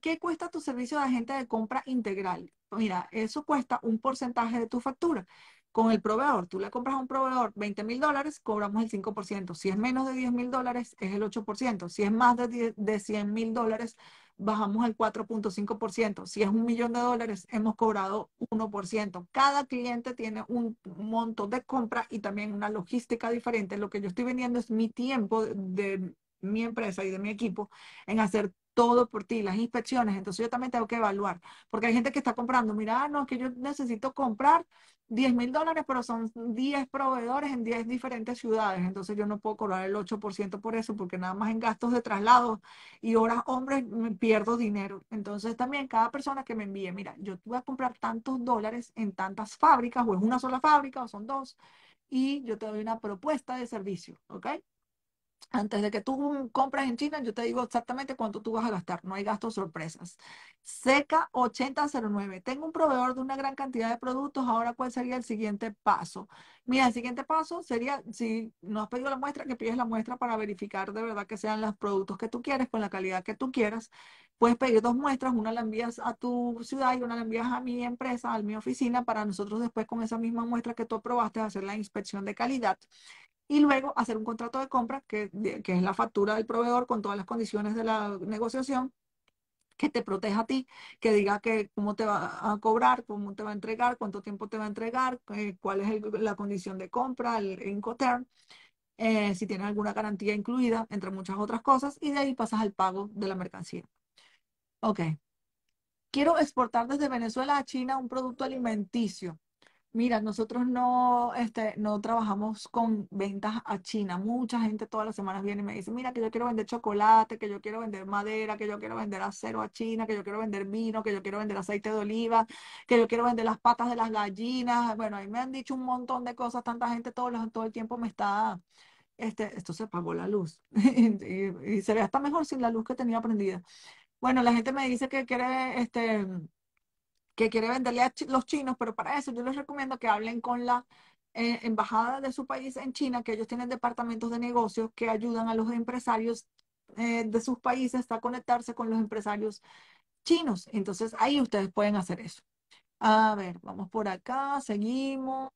¿Qué cuesta tu servicio de agente de compra integral? Mira, eso cuesta un porcentaje de tu factura. Con el proveedor, tú le compras a un proveedor 20 mil dólares, cobramos el 5%. Si es menos de 10 mil dólares, es el 8%. Si es más de, de 100 mil dólares, bajamos al 4.5%. Si es un millón de dólares, hemos cobrado 1%. Cada cliente tiene un monto de compra y también una logística diferente. Lo que yo estoy vendiendo es mi tiempo de mi empresa y de mi equipo en hacer todo por ti, las inspecciones. Entonces yo también tengo que evaluar, porque hay gente que está comprando, mira, ah, no, que yo necesito comprar 10 mil dólares, pero son 10 proveedores en 10 diferentes ciudades. Entonces yo no puedo cobrar el 8% por eso, porque nada más en gastos de traslado y horas hombres me pierdo dinero. Entonces también cada persona que me envíe, mira, yo voy a comprar tantos dólares en tantas fábricas, o es una sola fábrica, o son dos, y yo te doy una propuesta de servicio, ¿ok? Antes de que tú compras en China, yo te digo exactamente cuánto tú vas a gastar. No hay gastos sorpresas. Seca 8009. Tengo un proveedor de una gran cantidad de productos. Ahora, ¿cuál sería el siguiente paso? Mira, el siguiente paso sería, si no has pedido la muestra, que pides la muestra para verificar de verdad que sean los productos que tú quieres, con la calidad que tú quieras. Puedes pedir dos muestras, una la envías a tu ciudad y una la envías a mi empresa, a mi oficina, para nosotros después con esa misma muestra que tú aprobaste hacer la inspección de calidad y luego hacer un contrato de compra, que, que es la factura del proveedor con todas las condiciones de la negociación, que te proteja a ti, que diga que cómo te va a cobrar, cómo te va a entregar, cuánto tiempo te va a entregar, eh, cuál es la condición de compra, el Incoterm, eh, si tiene alguna garantía incluida, entre muchas otras cosas, y de ahí pasas al pago de la mercancía. Ok. Quiero exportar desde Venezuela a China un producto alimenticio. Mira, nosotros no, este, no trabajamos con ventas a China. Mucha gente todas las semanas viene y me dice, mira, que yo quiero vender chocolate, que yo quiero vender madera, que yo quiero vender acero a China, que yo quiero vender vino, que yo quiero vender aceite de oliva, que yo quiero vender las patas de las gallinas. Bueno, ahí me han dicho un montón de cosas. Tanta gente todo, todo el tiempo me está, este, esto se apagó la luz y, y se ve hasta mejor sin la luz que tenía prendida. Bueno, la gente me dice que quiere, este que quiere venderle a los chinos, pero para eso yo les recomiendo que hablen con la eh, embajada de su país en China, que ellos tienen departamentos de negocios que ayudan a los empresarios eh, de sus países a conectarse con los empresarios chinos. Entonces ahí ustedes pueden hacer eso. A ver, vamos por acá, seguimos.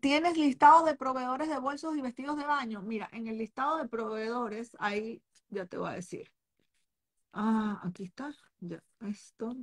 ¿Tienes listado de proveedores de bolsos y vestidos de baño? Mira, en el listado de proveedores, ahí ya te voy a decir. Ah, aquí está. Ya, esto.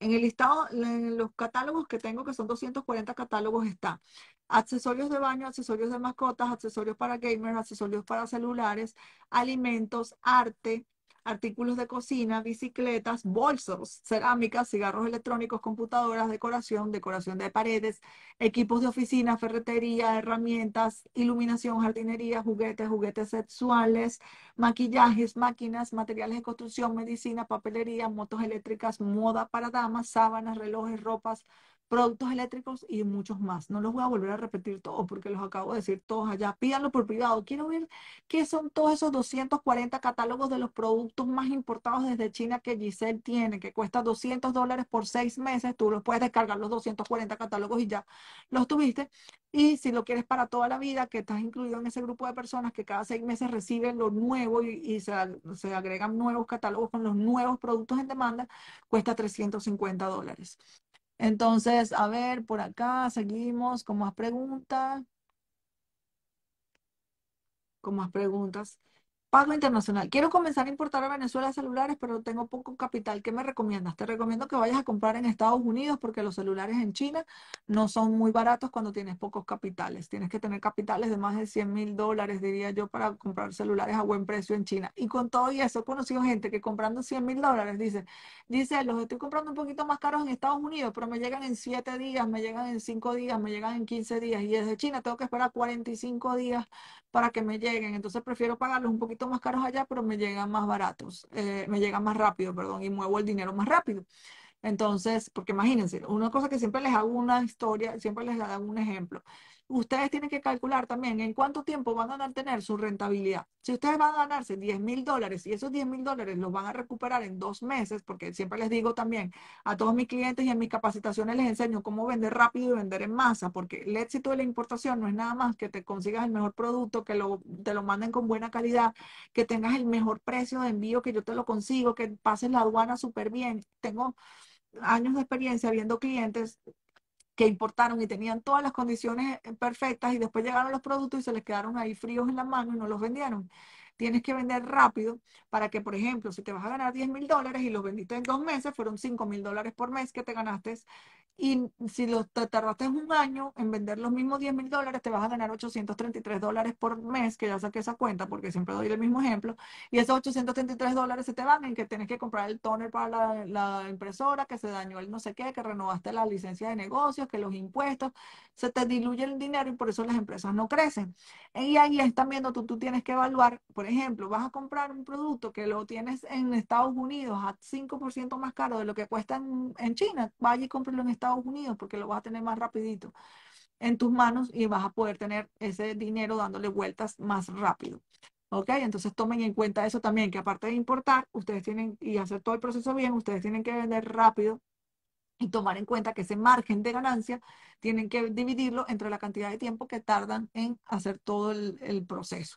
En el listado, en los catálogos que tengo, que son 240 catálogos, está accesorios de baño, accesorios de mascotas, accesorios para gamers, accesorios para celulares, alimentos, arte, artículos de cocina, bicicletas, bolsos, cerámicas, cigarros electrónicos, computadoras, decoración, decoración de paredes, equipos de oficina, ferretería, herramientas, iluminación, jardinería, juguetes, juguetes sexuales, maquillajes, máquinas, materiales de construcción, medicina, papelería, motos eléctricas, moda para damas, sábanas, relojes, ropas, productos eléctricos y muchos más. No los voy a volver a repetir todos porque los acabo de decir todos allá. Pídanlo por privado. Quiero ver qué son todos esos 240 catálogos de los productos más importados desde China que Giselle tiene, que cuesta 200 dólares por seis meses. Tú los puedes descargar los 240 catálogos y ya los tuviste. Y si lo quieres para toda la vida, que estás incluido en ese grupo de personas que cada seis meses reciben lo nuevo y, se, agregan nuevos catálogos con los nuevos productos en demanda, cuesta 350 dólares. Entonces, a ver, por acá seguimos con más preguntas. con más preguntas. Pago internacional. Quiero comenzar a importar a Venezuela celulares, pero tengo poco capital. ¿Qué me recomiendas? Te recomiendo que vayas a comprar en Estados Unidos porque los celulares en China no son muy baratos cuando tienes pocos capitales. Tienes que tener capitales de más de 100 mil dólares, diría yo, para comprar celulares a buen precio en China. Y con todo eso, he conocido gente que comprando 100 mil dólares dice, dice, los estoy comprando un poquito más caros en Estados Unidos, pero me llegan en 7 días, me llegan en 5 días, me llegan en 15 días. Y desde China tengo que esperar 45 días para que me lleguen. Entonces prefiero pagarlos un poquito más caros allá, pero me llegan más baratos, eh, me llegan más rápido, perdón, y muevo el dinero más rápido. Entonces, porque imagínense, una cosa que siempre les hago una historia, siempre les hago un ejemplo ustedes tienen que calcular también en cuánto tiempo van a mantener su rentabilidad. Si ustedes van a ganarse 10 mil dólares y esos 10 mil dólares los van a recuperar en dos meses, porque siempre les digo también a todos mis clientes y en mis capacitaciones les enseño cómo vender rápido y vender en masa, porque el éxito de la importación no es nada más que te consigas el mejor producto, que te lo manden con buena calidad, que tengas el mejor precio de envío, que yo te lo consigo, que pases la aduana súper bien. Tengo años de experiencia viendo clientes que importaron y tenían todas las condiciones eh, perfectas y después llegaron los productos y se les quedaron ahí fríos en la mano y no los vendieron. Tienes que vender rápido para que, por ejemplo, si te vas a ganar 10 mil dólares y los vendiste en dos meses, fueron 5 mil dólares por mes que te ganaste y si lo, te tardaste un año en vender los mismos 10 mil dólares, te vas a ganar 833 dólares por mes, que ya saqué esa cuenta porque siempre doy el mismo ejemplo. Y esos 833 dólares se te van en que tienes que comprar el toner para la, impresora, que se dañó el no sé qué, que renovaste la licencia de negocios, que los impuestos, se te diluye el dinero y por eso las empresas no crecen. Y ahí están viendo, tú, tú tienes que evaluar, por ejemplo, vas a comprar un producto que lo tienes en Estados Unidos a 5% más caro de lo que cuesta en, en China, vaya y cómpralo en Estados Unidos porque lo vas a tener más rapidito en tus manos y vas a poder tener ese dinero dándole vueltas más rápido. ¿Ok? Entonces tomen en cuenta eso también, que aparte de importar, ustedes tienen y hacer todo el proceso bien, ustedes tienen que vender rápido y tomar en cuenta que ese margen de ganancia tienen que dividirlo entre la cantidad de tiempo que tardan en hacer todo el, proceso.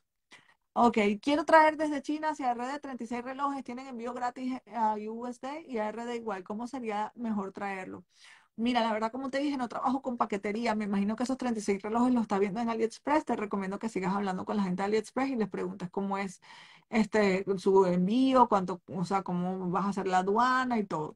Ok, quiero traer desde China hacia RD 36 relojes, tienen envío gratis a USD y a RD igual. ¿Cómo sería mejor traerlo? Mira, la verdad, como te dije, no trabajo con paquetería. Me imagino que esos 36 relojes los está viendo en AliExpress. Te recomiendo que sigas hablando con la gente de AliExpress y les preguntes cómo es este su envío, cuánto, o sea, cómo vas a hacer la aduana y todo.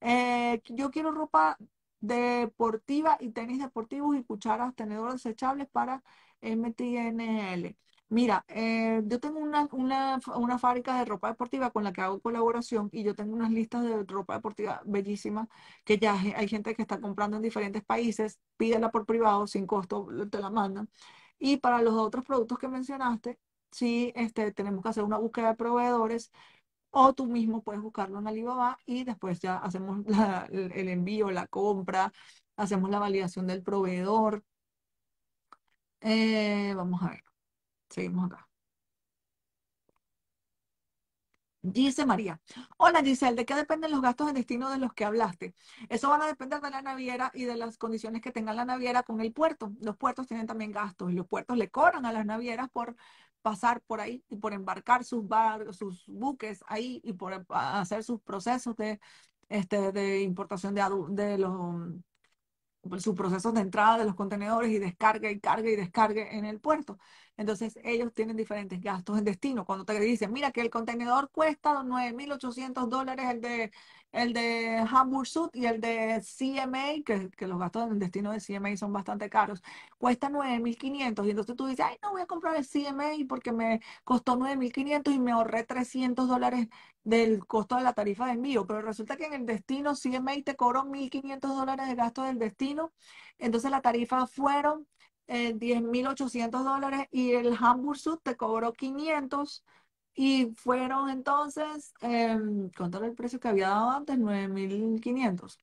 Eh, yo quiero ropa deportiva y tenis deportivos y cucharas, tenedores desechables para MTNL. Mira, eh, yo tengo una, una, una, fábrica de ropa deportiva con la que hago colaboración y yo tengo unas listas de ropa deportiva bellísimas que ya hay gente que está comprando en diferentes países, pídela por privado, sin costo, te la mandan. Y para los otros productos que mencionaste, sí este, tenemos que hacer una búsqueda de proveedores o tú mismo puedes buscarlo en Alibaba y después ya hacemos el envío, la compra, hacemos la validación del proveedor. Eh, vamos a ver. Seguimos acá. Dice María. Hola Giselle, ¿de qué dependen los gastos de destino de los que hablaste? Eso van a depender de la naviera y de las condiciones que tenga la naviera con el puerto. Los puertos tienen también gastos y los puertos le cobran a las navieras por pasar por ahí y por embarcar sus, bar, sus buques ahí y por hacer sus procesos de, este, de importación de los sus procesos de entrada de los contenedores y descarga y carga y descarga en el puerto. Entonces ellos tienen diferentes gastos en destino. Cuando te dicen, mira que el contenedor cuesta 9.800 dólares el de, el de Hamburg Sud y el de CMA, que, que los gastos en destino de CMA son bastante caros, cuesta 9.500. Y entonces tú dices, ay, no voy a comprar el CMA porque me costó 9.500 y me ahorré 300 dólares del costo de la tarifa de envío. Pero resulta que en el destino CMA te cobró 1.500 dólares de gasto del destino. Entonces la tarifa fueron eh, 10.800 dólares y el Hamburg Sud te cobró 500 y fueron entonces, eh, ¿cuánto era el precio que había dado antes? 9.500.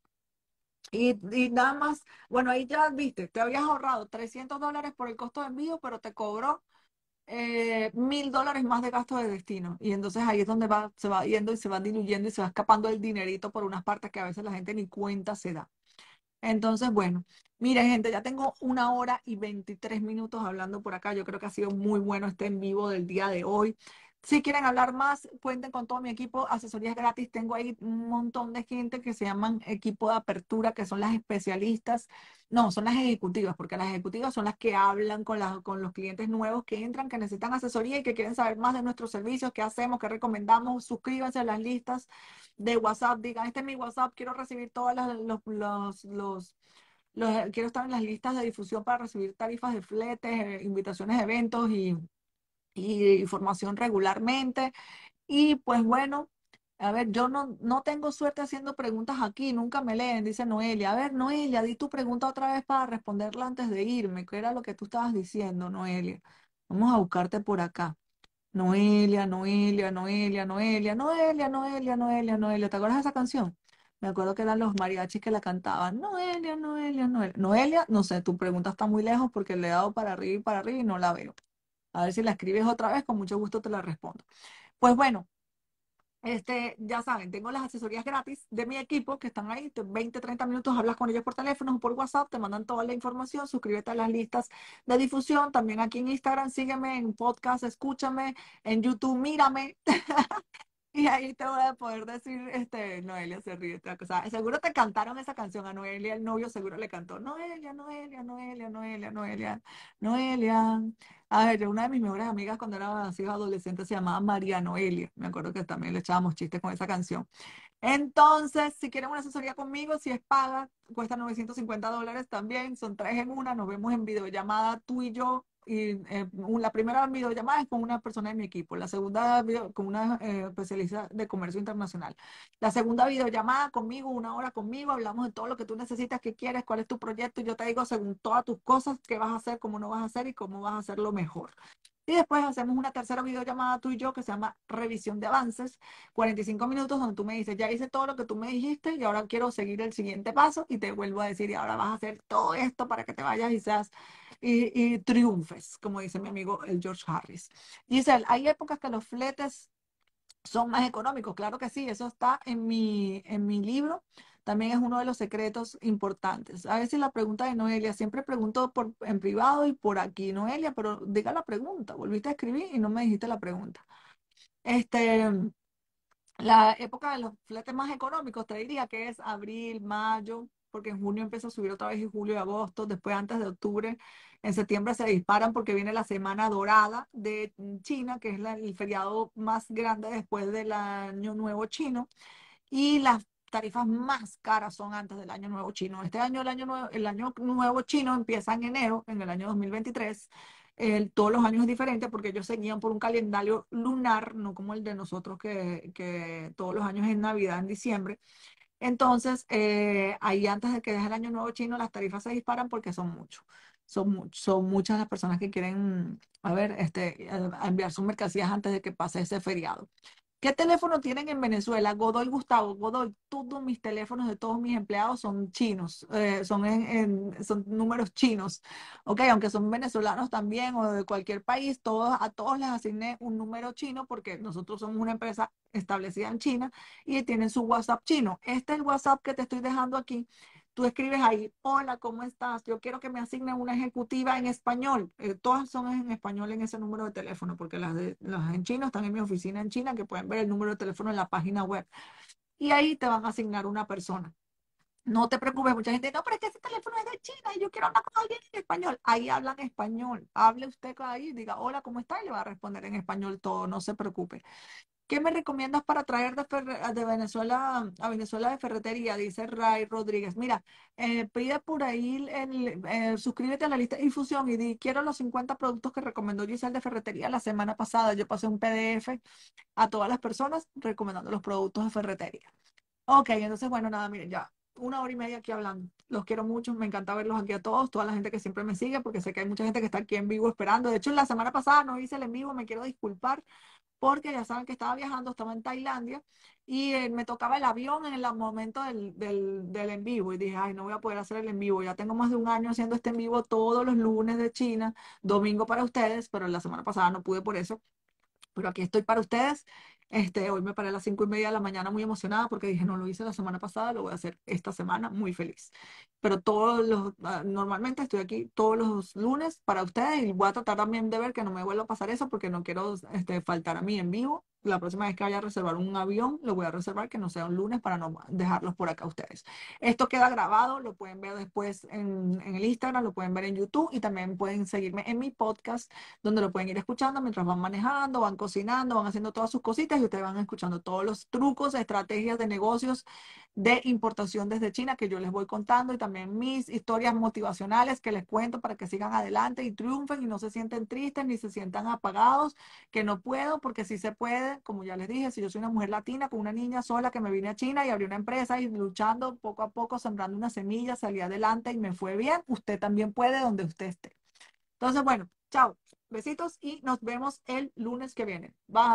Y, y nada más, bueno, ahí ya viste, te habías ahorrado 300 dólares por el costo de envío, pero te cobró eh, mil dólares más de gasto de destino. Y entonces ahí es donde va, se va yendo y se va diluyendo y se va escapando el dinerito por unas partes que a veces la gente ni cuenta se da. Entonces, bueno, mire gente, ya tengo una hora y 23 minutos hablando por acá. Yo creo que ha sido muy bueno este en vivo del día de hoy. Si quieren hablar más, cuenten con todo mi equipo, asesorías gratis. Tengo ahí un montón de gente que se llaman equipo de apertura, que son las especialistas. No, son las ejecutivas, porque las ejecutivas son las que hablan con, los clientes nuevos que entran, que necesitan asesoría y que quieren saber más de nuestros servicios, qué hacemos, qué recomendamos. Suscríbanse a las listas de WhatsApp. Digan, este es mi WhatsApp, quiero recibir todos los quiero estar en las listas de difusión para recibir tarifas de fletes, eh, invitaciones a eventos y y información regularmente. Y pues bueno, a ver, yo no, no tengo suerte haciendo preguntas aquí, nunca me leen, dice Noelia. A ver, Noelia, di tu pregunta otra vez para responderla antes de irme, que era lo que tú estabas diciendo, Noelia. Vamos a buscarte por acá. Noelia, Noelia, Noelia, Noelia, Noelia, Noelia, Noelia, Noelia. ¿Te acuerdas de esa canción? Me acuerdo que eran los mariachis que la cantaban. Noelia, Noelia, Noelia. Noelia, no sé, tu pregunta está muy lejos porque le he dado para arriba y para arriba y no la veo. A ver si la escribes otra vez, con mucho gusto te la respondo. Pues bueno, este, ya saben, tengo las asesorías gratis de mi equipo que están ahí, 20, 30 minutos hablas con ellos por teléfono o por WhatsApp, te mandan toda la información, suscríbete a las listas de difusión, también aquí en Instagram, sígueme en podcast, escúchame, en YouTube, mírame. Y ahí te voy a poder decir, este, Noelia se ríe. O sea, seguro te cantaron esa canción a Noelia, el novio seguro le cantó, Noelia, Noelia, Noelia, Noelia, Noelia, Noelia. A ver, una de mis mejores amigas cuando era adolescente se llamaba María Noelia. Me acuerdo que también le echábamos chistes con esa canción. Entonces, si quieren una asesoría conmigo, si es paga, cuesta 950 dólares también, son tres en una, nos vemos en videollamada tú y yo y eh, la primera videollamada es con una persona de mi equipo, la segunda con una eh, especialista de comercio internacional. La segunda videollamada conmigo, una hora conmigo, hablamos de todo lo que tú necesitas, qué quieres, cuál es tu proyecto y yo te digo según todas tus cosas, qué vas a hacer, cómo no vas a hacer y cómo vas a hacerlo mejor. Y después hacemos una tercera videollamada tú y yo que se llama revisión de avances, 45 minutos donde tú me dices, ya hice todo lo que tú me dijiste y ahora quiero seguir el siguiente paso y te vuelvo a decir, y ahora vas a hacer todo esto para que te vayas y seas y, triunfes, como dice mi amigo el George Harris. Giselle, hay épocas que los fletes son más económicos, claro que sí, eso está en mi, en mi libro también es uno de los secretos importantes. A veces la pregunta de Noelia, siempre pregunto por, en privado y por aquí, Noelia, pero diga la pregunta, volviste a escribir y no me dijiste la pregunta. Este, la época de los fletes más económicos, te diría que es abril, mayo, porque en junio empieza a subir otra vez y julio y agosto, después antes de octubre, en septiembre se disparan porque viene la semana dorada de China, que es el feriado más grande después del año nuevo chino, y las tarifas más caras son antes del año nuevo chino. Este año, el año nuevo, el año nuevo chino empieza en enero, en el año 2023. El, todos los años es diferente porque ellos seguían por un calendario lunar, no como el de nosotros que, que todos los años es Navidad, en diciembre. Entonces, eh, ahí antes de que deje el año nuevo chino, las tarifas se disparan porque son muchos. Son, son muchas las personas que quieren, a ver, este, enviar sus mercancías antes de que pase ese feriado. ¿Qué teléfono tienen en Venezuela? Godoy Gustavo, Godoy, todos mis teléfonos de todos mis empleados son chinos, eh, son, en, son números chinos, ¿ok? Aunque son venezolanos también o de cualquier país, todos, a todos les asigné un número chino porque nosotros somos una empresa establecida en China y tienen su WhatsApp chino. Este es el WhatsApp que te estoy dejando aquí Tú escribes ahí, hola, ¿cómo estás? Yo quiero que me asignen una ejecutiva en español. Eh, todas son en español en ese número de teléfono, porque las, de, las en chino están en mi oficina en China, que pueden ver el número de teléfono en la página web. Y ahí te van a asignar una persona. No te preocupes, mucha gente, no, pero es que ese teléfono es de China y yo quiero hablar con alguien en español. Ahí hablan español. Hable usted ahí, diga, hola, ¿cómo está? Y le va a responder en español todo, no se preocupe. ¿Qué me recomiendas para traer de, Venezuela a Venezuela de ferretería? Dice Ray Rodríguez. Mira, eh, pide por ahí, eh, suscríbete a la lista de difusión y di, quiero los 50 productos que recomendó Giselle de ferretería la semana pasada. Yo pasé un PDF a todas las personas recomendando los productos de ferretería. Ok, entonces, bueno, nada, miren, ya una hora y media aquí hablando. Los quiero mucho, me encanta verlos aquí a todos, toda la gente que siempre me sigue, porque sé que hay mucha gente que está aquí en vivo esperando. De hecho, la semana pasada no hice el en vivo, me quiero disculpar porque ya saben que estaba viajando, estaba en Tailandia y eh, me tocaba el avión en el momento del, del, del, en vivo y dije, ay, no voy a poder hacer el en vivo. Ya tengo más de un año haciendo este en vivo todos los lunes de China, domingo para ustedes, pero la semana pasada no pude por eso. Pero aquí estoy para ustedes. Este, hoy me paré a las cinco y media de la mañana muy emocionada porque dije, no lo hice la semana pasada, lo voy a hacer esta semana muy feliz. Pero todos los, ah, normalmente estoy aquí todos los lunes para ustedes y voy a tratar también de ver que no me vuelva a pasar eso porque no quiero este, faltar a mí en vivo. La próxima vez que vaya a reservar un avión, lo voy a reservar que no sea un lunes para no dejarlos por acá ustedes. Esto queda grabado, lo pueden ver después en, en el Instagram, lo pueden ver en YouTube y también pueden seguirme en mi podcast donde lo pueden ir escuchando mientras van manejando, van cocinando, van haciendo todas sus cositas y ustedes van escuchando todos los trucos, estrategias de negocios de importación desde China que yo les voy contando y también mis historias motivacionales que les cuento para que sigan adelante y triunfen y no se sienten tristes ni se sientan apagados, que no puedo porque sí se como ya les dije, si yo soy una mujer latina con una niña sola que me vine a China y abrí una empresa y luchando poco a poco, sembrando una semilla, salí adelante y me fue bien, usted también puede donde usted esté. Entonces, bueno, chao, besitos y nos vemos el lunes que viene. Bye.